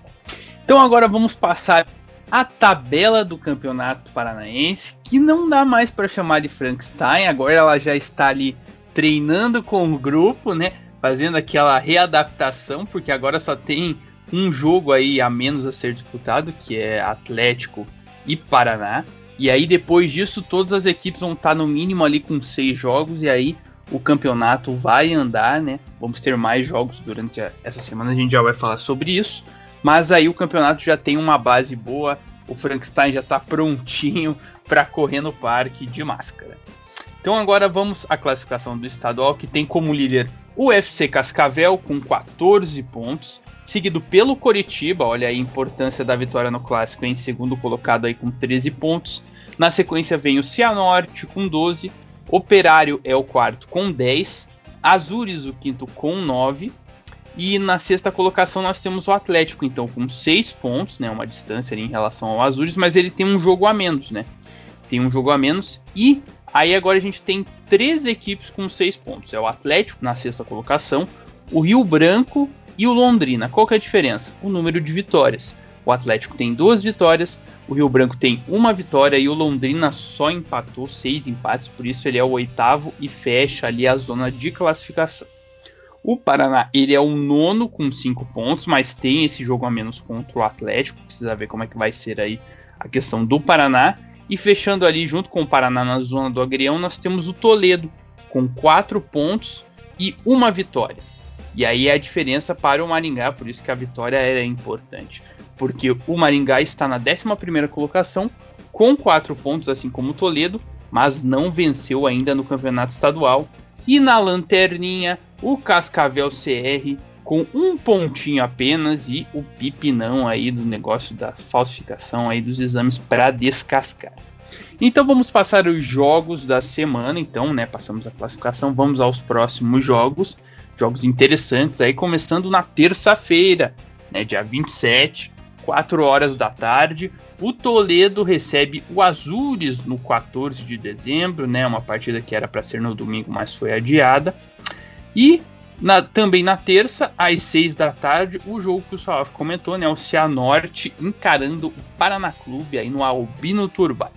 Então agora vamos passar a tabela do Campeonato Paranaense, que não dá mais para chamar de Frankenstein, agora ela já está ali treinando com o grupo, né? Fazendo aquela readaptação, porque agora só tem um jogo aí a menos a ser disputado, que é Atlético e Paraná. E aí depois disso todas as equipes vão estar no mínimo ali com seis jogos e aí o campeonato vai andar, né? Vamos ter mais jogos durante a, essa semana, a gente já vai falar sobre isso. Mas aí o campeonato já tem uma base boa, o Frankenstein já está prontinho para correr no parque de máscara. Então agora vamos à classificação do estadual, que tem como líder o FC Cascavel com 14 pontos, seguido pelo Coritiba, olha a importância da vitória no clássico, em segundo colocado aí com 13 pontos. Na sequência vem o Cianorte com 12, Operário é o quarto com 10, Azures o quinto com 9, e na sexta colocação nós temos o Atlético, então, com seis pontos, né? Uma distância em relação ao Azures, mas ele tem um jogo a menos, né? Tem um jogo a menos. E aí agora a gente tem três equipes com seis pontos. É o Atlético na sexta colocação, o Rio Branco e o Londrina. Qual que é a diferença? O número de vitórias. O Atlético tem duas vitórias, o Rio Branco tem uma vitória e o Londrina só empatou seis empates, por isso ele é o oitavo e fecha ali a zona de classificação. O Paraná, ele é o nono com cinco pontos, mas tem esse jogo a menos contra o Atlético. Precisa ver como é que vai ser aí a questão do Paraná. E fechando ali junto com o Paraná na zona do Agrião, nós temos o Toledo com quatro pontos e uma vitória. E aí é a diferença para o Maringá, por isso que a vitória é importante. Porque o Maringá está na 11 colocação com quatro pontos, assim como o Toledo, mas não venceu ainda no campeonato estadual. E na lanterninha, o Cascavel CR com um pontinho apenas e o pipinão aí do negócio da falsificação aí dos exames para descascar. Então vamos passar os jogos da semana, então, né, passamos a classificação, vamos aos próximos jogos, jogos interessantes aí começando na terça-feira, né, dia 27, 4 horas da tarde, o Toledo recebe o Azures no 14 de dezembro, né, uma partida que era para ser no domingo, mas foi adiada. E na, também na terça, às seis da tarde, o jogo que o Salaf comentou, né? O Cianorte encarando o Paraná Clube aí no Albino Turba.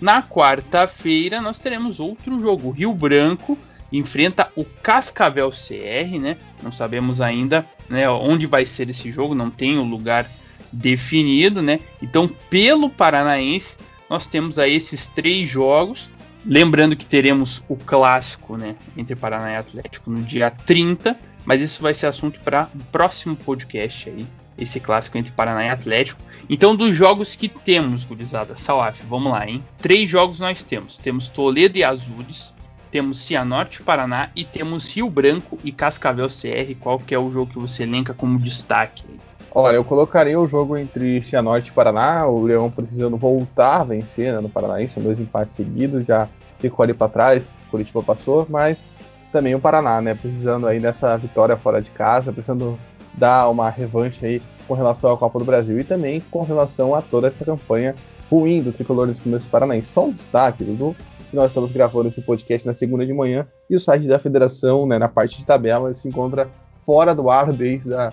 Na quarta-feira, nós teremos outro jogo, Rio Branco enfrenta o Cascavel CR, né? Não sabemos ainda né, onde vai ser esse jogo, não tem o lugar definido, né? Então, pelo Paranaense, nós temos aí esses três jogos. Lembrando que teremos o clássico, né, entre Paraná e Atlético no dia 30, mas isso vai ser assunto para o próximo podcast aí, esse clássico entre Paraná e Atlético. Então, dos jogos que temos, gurizada, Salaf, vamos lá, hein? Três jogos nós temos. Temos Toledo e Azures, temos Cianorte Paraná e temos Rio Branco e Cascavel CR. Qual que é o jogo que você elenca como destaque? Olha, eu colocaria o jogo entre Cianorte e Paraná, o Leão precisando voltar a vencer né, no Paranaense, são dois empates seguidos, já ficou ali para trás, Curitiba passou, mas também o Paraná, né, precisando aí dessa vitória fora de casa, precisando dar uma revanche aí com relação à Copa do Brasil e também com relação a toda essa campanha ruim do tricolor dos Primeiros Paranaense. Só um destaque, Dudu, nós estamos gravando esse podcast na segunda de manhã e o site da federação, né, na parte de tabela, se encontra fora do ar desde a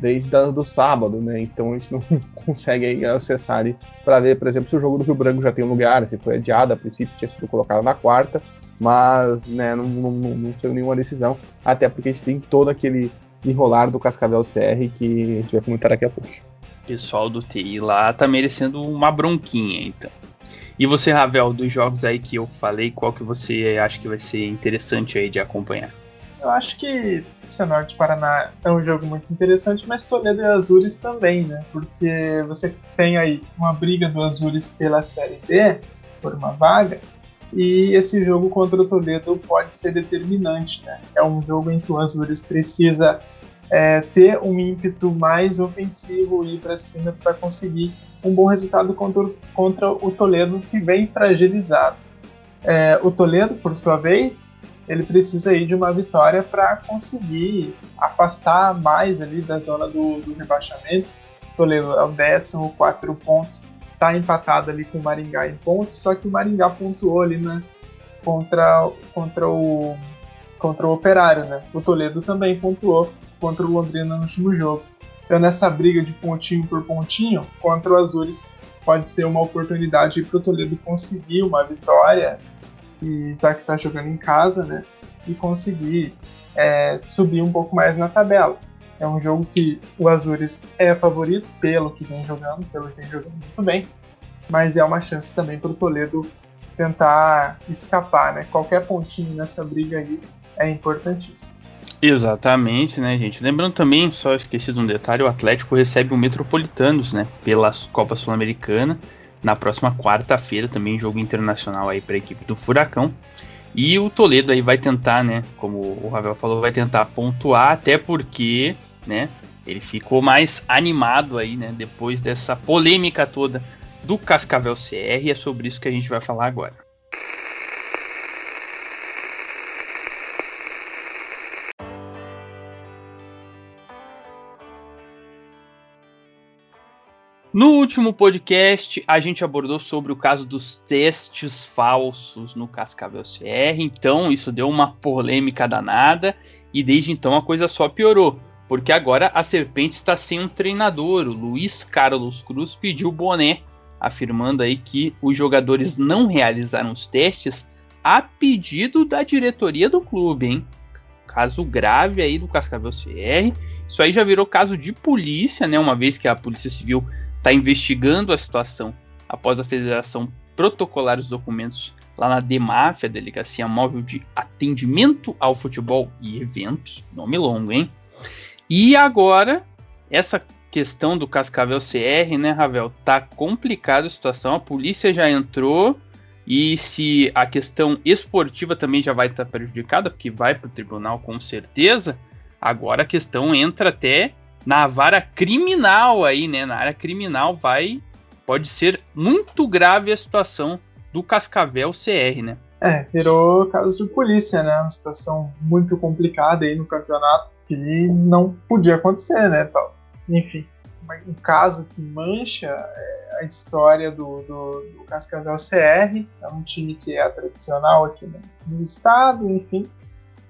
desde a, do sábado, né? Então a gente não consegue aí acessar para ver, por exemplo, se o jogo do Rio Branco já tem um lugar, se foi adiado, a princípio tinha sido colocado na quarta, mas né, não, não, não, não nenhuma decisão, até porque a gente tem todo aquele enrolar do Cascavel CR que a gente vai comentar daqui a pouco. O pessoal do TI lá tá merecendo uma bronquinha, então. E você, Ravel, dos jogos aí que eu falei, qual que você acha que vai ser interessante aí de acompanhar? Eu acho que Cianorte Paraná é um jogo muito interessante, mas Toledo e Azures também, né? Porque você tem aí uma briga do Azures pela Série D, por uma vaga, e esse jogo contra o Toledo pode ser determinante, né? É um jogo em que o Azures precisa é, ter um ímpeto mais ofensivo e ir para cima para conseguir um bom resultado contra, contra o Toledo, que vem fragilizado. É, o Toledo, por sua vez, ele precisa aí de uma vitória para conseguir afastar mais ali da zona do, do rebaixamento. Toledo é o décimo, quatro pontos, está empatado ali com o Maringá em pontos, só que o Maringá pontuou ali né, contra, contra, o, contra o Operário, né? O Toledo também pontuou contra o Londrina no último jogo. Então nessa briga de pontinho por pontinho contra o Azures pode ser uma oportunidade para o Toledo conseguir uma vitória e tá que está jogando em casa, né? E conseguir é, subir um pouco mais na tabela. É um jogo que o Azures é favorito pelo que vem jogando, pelo que vem jogando muito bem, mas é uma chance também para o Toledo tentar escapar, né? Qualquer pontinho nessa briga aí é importantíssimo. Exatamente, né, gente? Lembrando também, só esqueci de um detalhe, o Atlético recebe o Metropolitanos, né, pela Copa Sul-Americana na próxima quarta-feira, também jogo internacional aí para a equipe do Furacão. E o Toledo aí vai tentar, né, como o Ravel falou, vai tentar pontuar, até porque, né, ele ficou mais animado aí, né, depois dessa polêmica toda do Cascavel CR, e é sobre isso que a gente vai falar agora. No último podcast, a gente abordou sobre o caso dos testes falsos no Cascavel CR, então isso deu uma polêmica danada e desde então a coisa só piorou, porque agora a Serpente está sem um treinador. O Luiz Carlos Cruz pediu boné, afirmando aí que os jogadores não realizaram os testes a pedido da diretoria do clube, hein? Caso grave aí do Cascavel CR. Isso aí já virou caso de polícia, né? Uma vez que a Polícia Civil está investigando a situação após a federação protocolar os documentos lá na DEMAF, a Delegacia Móvel de Atendimento ao Futebol e Eventos, nome longo, hein? E agora, essa questão do Cascavel CR, né, Ravel, tá complicada a situação, a polícia já entrou e se a questão esportiva também já vai estar tá prejudicada, porque vai para o tribunal com certeza, agora a questão entra até na vara criminal aí, né? Na área criminal vai pode ser muito grave a situação do Cascavel CR, né? É, virou caso de polícia, né? Uma situação muito complicada aí no campeonato que não podia acontecer, né? Tal. Enfim, um caso que mancha é, a história do, do, do, Cascavel CR. É um time que é tradicional aqui no, no estado, enfim,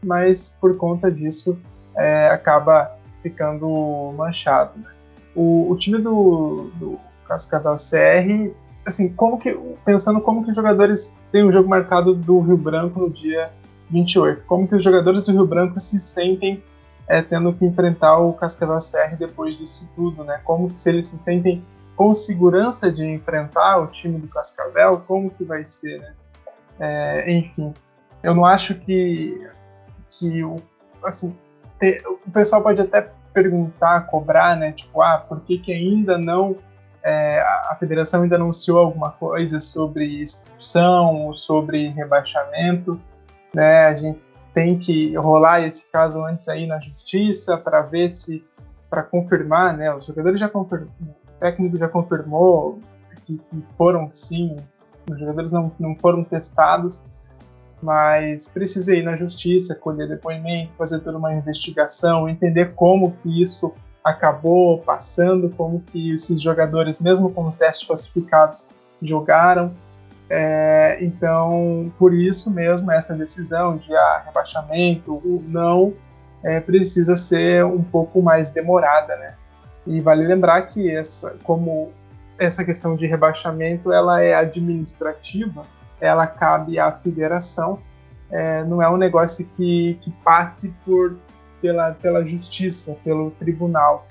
mas por conta disso é, acaba ficando manchado. Né? O, o, time do, do Cascavel CR, assim, como que, pensando como que os jogadores têm o jogo marcado do Rio Branco no dia 28. Como que os jogadores do Rio Branco se sentem é, tendo que enfrentar o Cascavel CR depois disso tudo, né? Como que se eles se sentem com segurança de enfrentar o time do Cascavel, como que vai ser, né? É, enfim, eu não acho que, que o, assim, te, o pessoal pode até perguntar, cobrar, né? Tipo, ah, por que, que ainda não é, a federação ainda anunciou alguma coisa sobre expulsão ou sobre rebaixamento, né? A gente tem que rolar esse caso antes aí na justiça para ver se para confirmar, né? Os jogadores já confirmou, o técnico já confirmou que, que, foram sim, os jogadores não, não foram testados, mas precisa ir na justiça, colher depoimento, fazer toda uma investigação, entender como que isso acabou passando, como que esses jogadores, mesmo com os testes classificados, jogaram. É, então, por isso mesmo, essa decisão de ah, rebaixamento ou não é, precisa ser um pouco mais demorada, né? E vale lembrar que essa, como essa questão de rebaixamento ela é administrativa, ela cabe à federação, é, não é um negócio que, que passe por pela, pela justiça, pelo tribunal.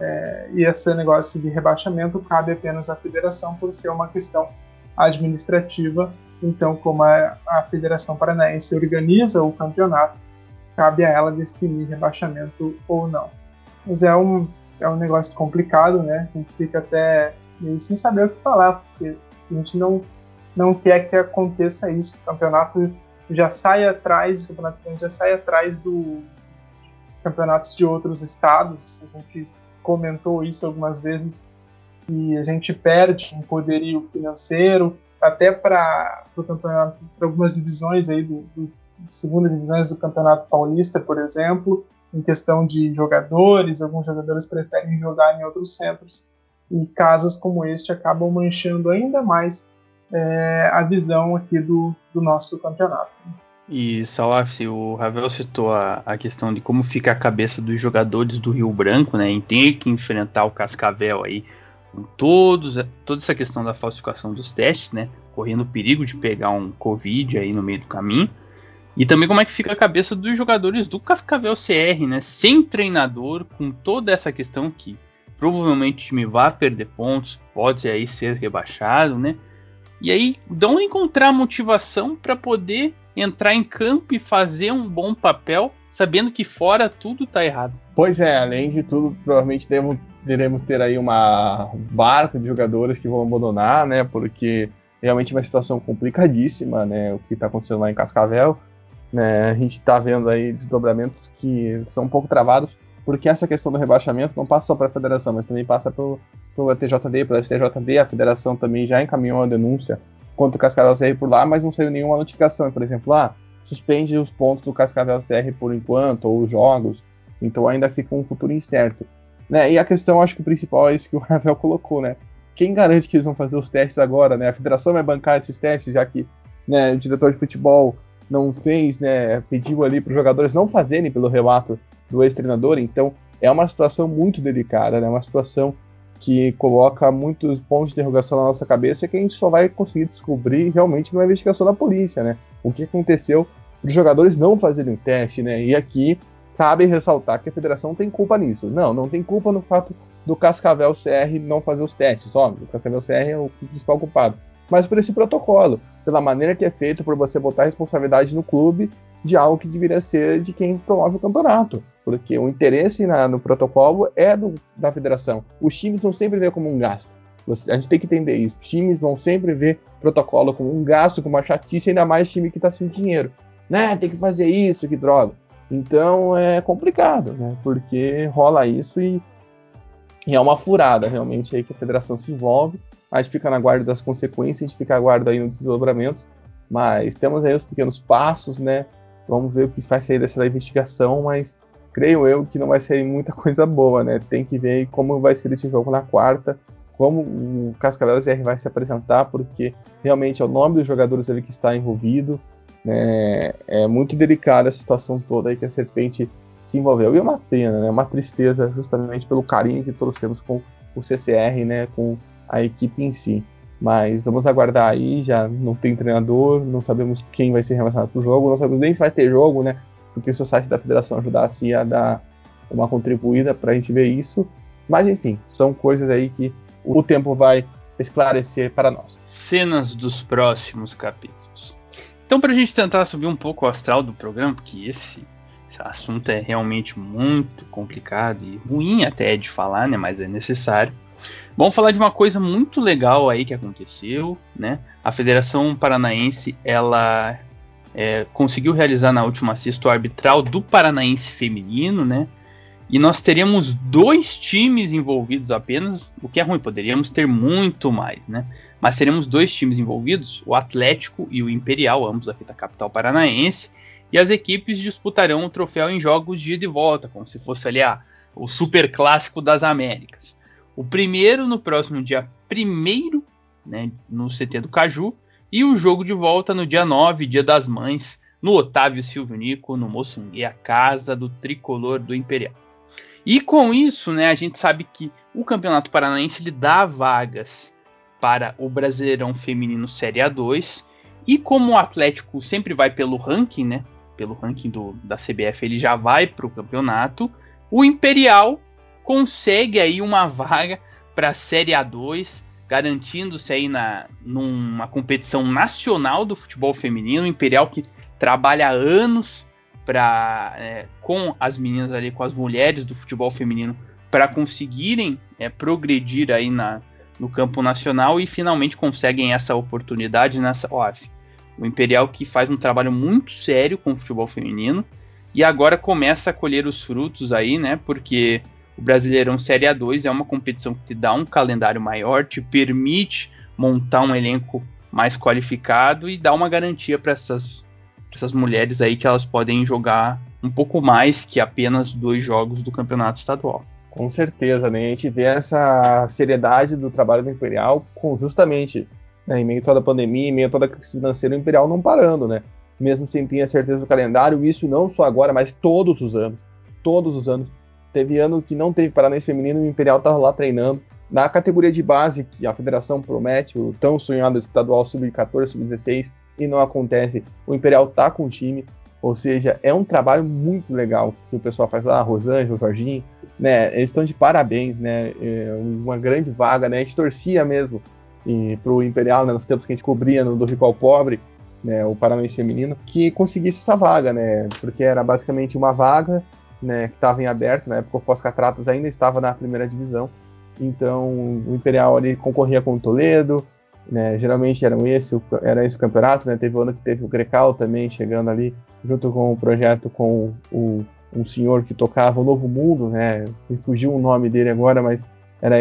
É, e esse negócio de rebaixamento cabe apenas à federação por ser uma questão administrativa. Então, como a, a Federação Paranaense organiza o campeonato, cabe a ela definir rebaixamento ou não. Mas é um, é um negócio complicado, né? A gente fica até meio sem saber o que falar, porque a gente não, não quer que aconteça isso. O campeonato já sai atrás, o campeonato já sai atrás do, campeonatos de outros estados. A gente comentou isso algumas vezes e a gente perde em poderio financeiro até para o campeonato, para algumas divisões aí do, do segunda divisões do Campeonato Paulista, por exemplo, em questão de jogadores, alguns jogadores preferem jogar em outros centros e casos como este acabam manchando ainda mais é, a visão aqui do, do nosso campeonato. E Salaf, o Ravel citou a, a questão de como fica a cabeça dos jogadores do Rio Branco, né, em ter que enfrentar o Cascavel aí, com todos, toda essa questão da falsificação dos testes, né, correndo o perigo de pegar um Covid aí no meio do caminho. E também como é que fica a cabeça dos jogadores do Cascavel CR, né, sem treinador, com toda essa questão que provavelmente o time vai perder pontos, pode aí ser rebaixado, né? E aí, onde encontrar motivação para poder entrar em campo e fazer um bom papel, sabendo que fora tudo tá errado. Pois é, além de tudo, provavelmente teremos ter aí uma barca de jogadores que vão abandonar, né? Porque realmente é uma situação complicadíssima, né? O que está acontecendo lá em Cascavel. Né, a gente está vendo aí desdobramentos que são um pouco travados, porque essa questão do rebaixamento não passa só para a federação, mas também passa pelo, pelo TJD, pelo STJD, a federação também já encaminhou a denúncia contra o Cascavel CR por lá, mas não saiu nenhuma notificação. Por exemplo, ah, suspende os pontos do Cascavel CR por enquanto, ou os jogos. Então ainda fica um futuro incerto. Né? E a questão, acho que o principal é isso que o Ravel colocou, né? Quem garante que eles vão fazer os testes agora, né? A federação vai bancar esses testes, já que né, o diretor de futebol não fez, né? Pediu ali para os jogadores não fazerem pelo relato do ex-treinador. Então é uma situação muito delicada, né? Uma situação que coloca muitos pontos de interrogação na nossa cabeça que a gente só vai conseguir descobrir realmente numa investigação da polícia, né? O que aconteceu para os jogadores não fazerem o teste, né? E aqui cabe ressaltar que a federação tem culpa nisso. Não, não tem culpa no fato do Cascavel CR não fazer os testes, óbvio, o Cascavel CR é o principal culpado. Mas por esse protocolo, pela maneira que é feito, por você botar a responsabilidade no clube de algo que deveria ser de quem promove o campeonato. Porque o interesse na, no protocolo é do, da federação. Os times vão sempre ver como um gasto. Você, a gente tem que entender isso. Os times vão sempre ver protocolo como um gasto, como uma chatice, ainda mais time que está sem dinheiro. Né? Tem que fazer isso, que droga. Então é complicado, né? Porque rola isso e, e é uma furada realmente aí que a federação se envolve. A gente fica na guarda das consequências, a gente fica na guarda aí no desdobramento. Mas temos aí os pequenos passos, né? Vamos ver o que vai sair dessa investigação, mas creio eu que não vai ser muita coisa boa, né? Tem que ver como vai ser esse jogo na quarta, como o Cascavel ZR vai se apresentar, porque realmente é o nome dos jogadores ali que está envolvido. Né? É muito delicada a situação toda aí que a Serpente se envolveu. E é uma pena, né? Uma tristeza, justamente pelo carinho que todos temos com o CCR, né? Com a equipe em si. Mas vamos aguardar aí, já não tem treinador, não sabemos quem vai ser relacionado para o jogo, não sabemos nem se vai ter jogo, né? Porque se o site da federação ajudasse a dar uma contribuída para a gente ver isso. Mas enfim, são coisas aí que o tempo vai esclarecer para nós. Cenas dos próximos capítulos. Então, para a gente tentar subir um pouco o astral do programa, porque esse, esse assunto é realmente muito complicado e ruim até de falar, né? Mas é necessário. Vamos falar de uma coisa muito legal aí que aconteceu, né? A Federação Paranaense, ela é, conseguiu realizar na última sexta o arbitral do Paranaense feminino, né? E nós teríamos dois times envolvidos apenas, o que é ruim, poderíamos ter muito mais, né? Mas teremos dois times envolvidos, o Atlético e o Imperial, ambos da fita capital paranaense, e as equipes disputarão o troféu em jogos de ida e volta, como se fosse ali ah, o super clássico das Américas. O primeiro no próximo dia 1 né, no CT do Caju, e o jogo de volta no dia 9, dia das mães, no Otávio Silvio Nico, no Moçungue, a casa do tricolor do Imperial. E com isso, né, a gente sabe que o Campeonato Paranaense ele dá vagas para o Brasileirão Feminino Série A2. E como o Atlético sempre vai pelo ranking, né? Pelo ranking do, da CBF, ele já vai para o campeonato. O Imperial consegue aí uma vaga para a Série A2, garantindo-se aí na, numa competição nacional do futebol feminino. Imperial que trabalha anos para é, com as meninas ali, com as mulheres do futebol feminino, para conseguirem é, progredir aí na, no campo nacional e finalmente conseguem essa oportunidade nessa OAF. O Imperial que faz um trabalho muito sério com o futebol feminino e agora começa a colher os frutos aí, né? Porque o Brasileirão Série A2 é uma competição que te dá um calendário maior, te permite montar um elenco mais qualificado e dá uma garantia para essas essas mulheres aí que elas podem jogar um pouco mais que apenas dois jogos do campeonato estadual. Com certeza, né? A gente vê essa seriedade do trabalho do Imperial com justamente né, em meio a toda a pandemia, em meio a toda a crise financeira, o Imperial não parando, né? Mesmo sem ter a certeza do calendário, isso não só agora, mas todos os anos. Todos os anos. Teve ano que não teve Paranense Feminino e o Imperial estava lá treinando. Na categoria de base que a federação promete, o tão sonhado estadual sub-14, sub-16, e não acontece. O Imperial tá com o time, ou seja, é um trabalho muito legal que o pessoal faz lá, a Rosângela, o Jorginho, né? Eles estão de parabéns, né? É uma grande vaga, né? A gente torcia mesmo e, pro Imperial, né? Nos tempos que a gente cobria no do Rico ao Pobre, né? O Paranaense Feminino, que conseguisse essa vaga, né? Porque era basicamente uma vaga, né? Que estava em aberto, na época o Foz Catratas ainda estava na primeira divisão. Então, o Imperial ali concorria com o Toledo, né? Geralmente era esse, era esse o campeonato, né? Teve um ano que teve o Grecal também chegando ali, junto com o projeto com o, um senhor que tocava o Novo Mundo, né? Me fugiu o nome dele agora, mas era,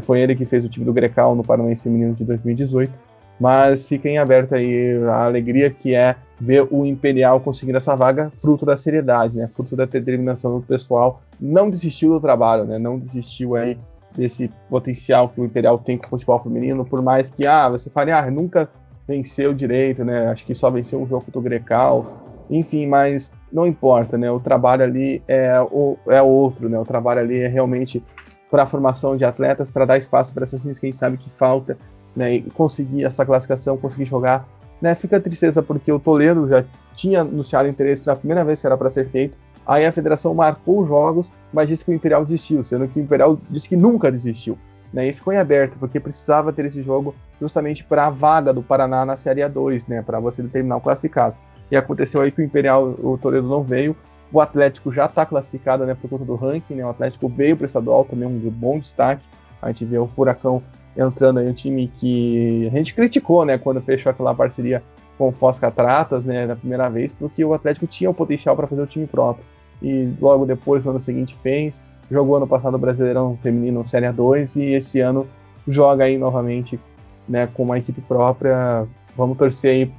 foi ele que fez o time do Grecal no Paranaense Feminino de 2018. Mas fica em aberto aí a alegria que é ver o Imperial conseguindo essa vaga, fruto da seriedade, né? Fruto da determinação do pessoal. Não desistiu do trabalho, né? Não desistiu aí desse potencial que o Imperial tem com o futebol feminino, por mais que, ah, você fale, ah, nunca venceu direito, né? Acho que só venceu um jogo contra o Grecal, enfim, mas não importa, né? O trabalho ali é, o, é outro, né? O trabalho ali é realmente para a formação de atletas, para dar espaço para essas meninas que a gente sabe que falta, né? E conseguir essa classificação, conseguir jogar, né? Fica tristeza porque o Toledo já tinha anunciado interesse na primeira vez que era para ser feito, Aí a federação marcou os jogos, mas disse que o Imperial desistiu, sendo que o Imperial disse que nunca desistiu. Né, e ficou em aberto, porque precisava ter esse jogo justamente para a vaga do Paraná na Série A2, né, para você determinar o classificado. E aconteceu aí que o Imperial, o Toledo não veio, o Atlético já está classificado né, por conta do ranking, né, o Atlético veio para o estadual também, um bom destaque. A gente vê o Furacão entrando aí, um time que a gente criticou né, quando fechou aquela parceria com o Foz Catratas né, na primeira vez, porque o Atlético tinha o potencial para fazer o time próprio e logo depois, no ano seguinte, fez. Jogou ano passado o Brasileirão Feminino Série A2 e esse ano joga aí novamente né, com uma equipe própria. Vamos torcer aí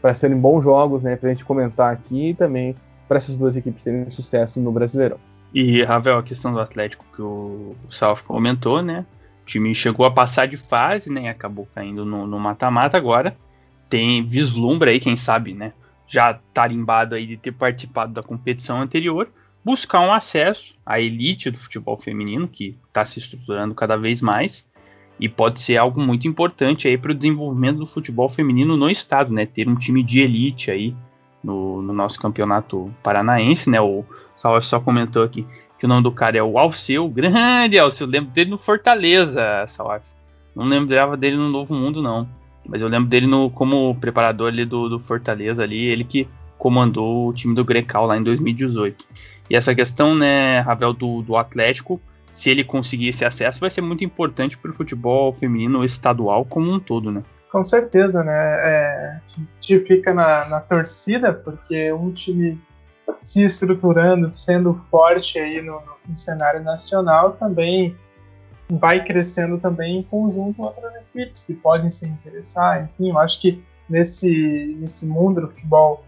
para serem bons jogos, né, para a gente comentar aqui e também para essas duas equipes terem sucesso no Brasileirão. E, Ravel, a questão do Atlético que o Salf comentou, né? O time chegou a passar de fase, né? Acabou caindo no mata-mata agora. Tem vislumbra aí, quem sabe, né? já tarimbado aí de ter participado da competição anterior, buscar um acesso à elite do futebol feminino, que está se estruturando cada vez mais, E pode ser algo muito importante aí para o desenvolvimento do futebol feminino no estado, né? Ter um time de elite aí no, no nosso campeonato paranaense, né? O Salve só comentou aqui que o nome do cara é o Alceu, grande Alceu, lembro dele no Fortaleza, Salve. Não lembrava dele no Novo Mundo, não. Mas eu lembro dele no, como preparador ali do, do Fortaleza ali, ele que comandou o time do Grecal lá em 2018. E essa questão, né, Ravel, do, do Atlético, se ele conseguir esse acesso, vai ser muito importante para o futebol feminino estadual como um todo, né? Com certeza, né? É, a gente fica na, na torcida, porque um time se estruturando, sendo forte aí no, no, cenário nacional, também vai crescendo também em conjunto com outras equipes que podem se interessar. Enfim, eu acho que nesse, nesse mundo do futebol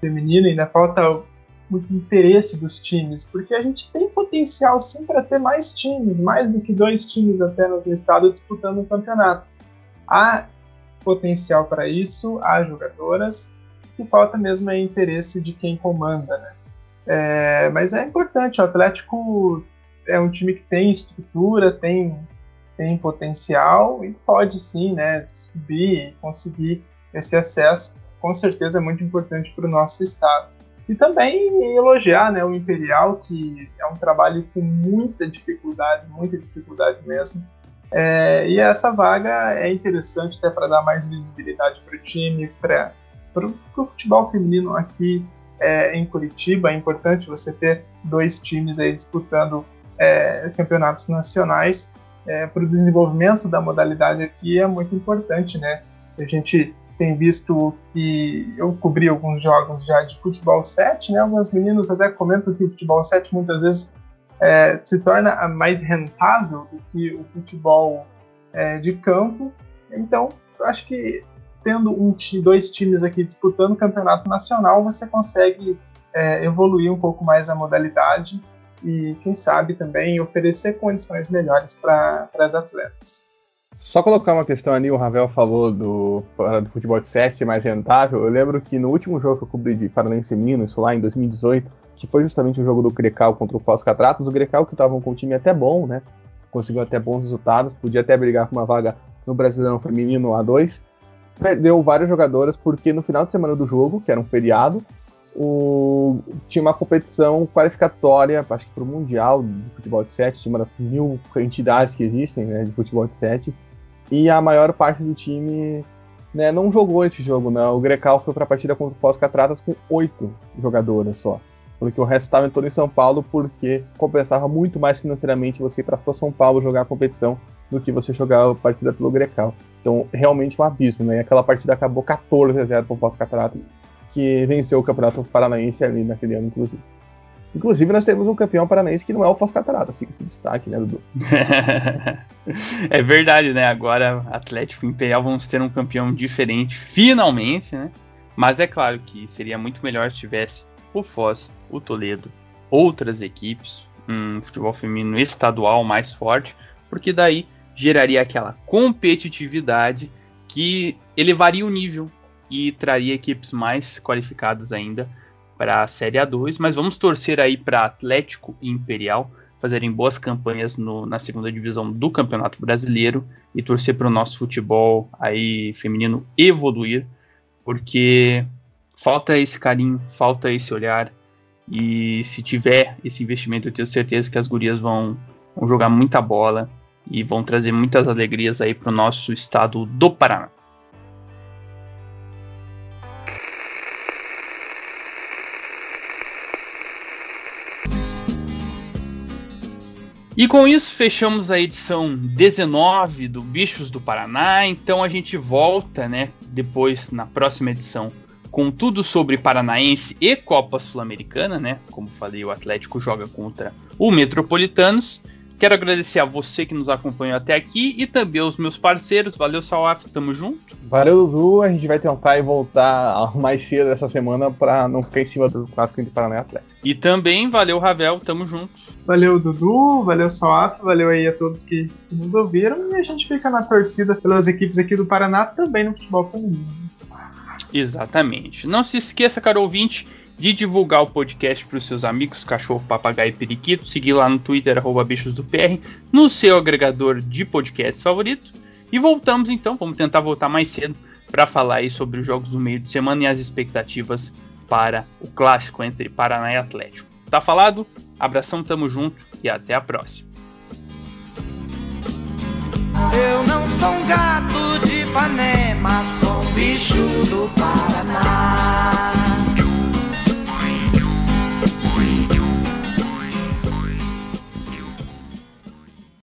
feminino ainda falta muito interesse dos times, porque a gente tem potencial sim para ter mais times, mais do que dois times até no estado disputando o campeonato. Há potencial para isso, há jogadoras, e falta mesmo é interesse de quem comanda, né? É, mas é importante, o Atlético é um time que tem estrutura, tem, tem potencial e pode sim, né, subir e conseguir esse acesso, com certeza é muito importante para o nosso estado. E também elogiar né, o Imperial, que é um trabalho com muita dificuldade, muita dificuldade mesmo. É, e essa vaga é interessante até para dar mais visibilidade para o time, para o futebol feminino aqui é, em Curitiba. É importante você ter dois times aí disputando é, campeonatos nacionais. É, para o desenvolvimento da modalidade aqui é muito importante, né? A gente tem visto que eu cobri alguns jogos já de futebol 7, né? Alguns meninos até comentam que o futebol 7 muitas vezes é, se torna mais rentável do que o futebol é, de campo. Então, eu acho que tendo um, dois times aqui disputando o campeonato nacional, você consegue é, evoluir um pouco mais a modalidade e, quem sabe, também oferecer condições melhores para as atletas. Só colocar uma questão ali, o Ravel falou do, do futebol de CS mais rentável. Eu lembro que no último jogo que eu cobri de Paranense Minas, lá em 2018, que foi justamente o jogo do Grecal contra o Foz Catratos, o Grecal que estava com um time até bom, né? Conseguiu até bons resultados, podia até brigar com uma vaga no Brasileirão Feminino A2. Perdeu várias jogadoras porque no final de semana do jogo, que era um feriado, o, tinha uma competição qualificatória, acho que para o Mundial de Futebol de 7, de uma das mil entidades que existem né, de futebol de 7 e a maior parte do time né, não jogou esse jogo. Né? O Grecal foi para a partida contra o Foz Catratas com oito jogadoras só. Porque o resto estava todo em São Paulo, porque compensava muito mais financeiramente você ir para São Paulo jogar a competição do que você jogar a partida pelo Grecal. Então, realmente um abismo, né? Aquela partida acabou 14 a 0 para o Foz Catratas, que venceu o Campeonato Paranaense ali naquele ano, inclusive. Inclusive, nós temos um campeão paranaense que não é o Foz Catarata, assim, esse destaque, né, Dudu? é verdade, né? Agora, Atlético e Imperial vamos ter um campeão diferente, finalmente, né? Mas é claro que seria muito melhor se tivesse o Foz, o Toledo, outras equipes, um futebol feminino estadual mais forte, porque daí geraria aquela competitividade que elevaria o nível e traria equipes mais qualificadas ainda para a Série A2, mas vamos torcer aí para Atlético e Imperial fazerem boas campanhas no, na segunda divisão do Campeonato Brasileiro e torcer para o nosso futebol aí feminino evoluir, porque falta esse carinho, falta esse olhar. E se tiver esse investimento, eu tenho certeza que as gurias vão, vão jogar muita bola e vão trazer muitas alegrias aí para o nosso estado do Paraná. E com isso fechamos a edição 19 do Bichos do Paraná. Então a gente volta, né, depois na próxima edição com tudo sobre Paranaense e Copa Sul-Americana, né? Como falei, o Atlético joga contra o Metropolitanos. Quero agradecer a você que nos acompanhou até aqui e também aos meus parceiros. Valeu, Salaf, tamo junto. Valeu, Dudu. A gente vai tentar e voltar mais cedo essa semana para não ficar em cima do clássico entre Paraná e Atlético. E também valeu, Ravel, tamo junto. Valeu, Dudu. Valeu, Salaf. Valeu aí a todos que, que nos ouviram. E a gente fica na torcida pelas equipes aqui do Paraná também no futebol feminino. Exatamente. Não se esqueça, caro ouvinte, de divulgar o podcast para os seus amigos, cachorro, papagaio e periquito, seguir lá no Twitter, arroba bichos do PR, no seu agregador de podcast favorito. E voltamos então, vamos tentar voltar mais cedo para falar aí sobre os jogos do meio de semana e as expectativas para o clássico entre Paraná e Atlético. Tá falado? Abração, tamo junto e até a próxima. Eu não sou um gato de Ipanema, sou um bicho do Paraná.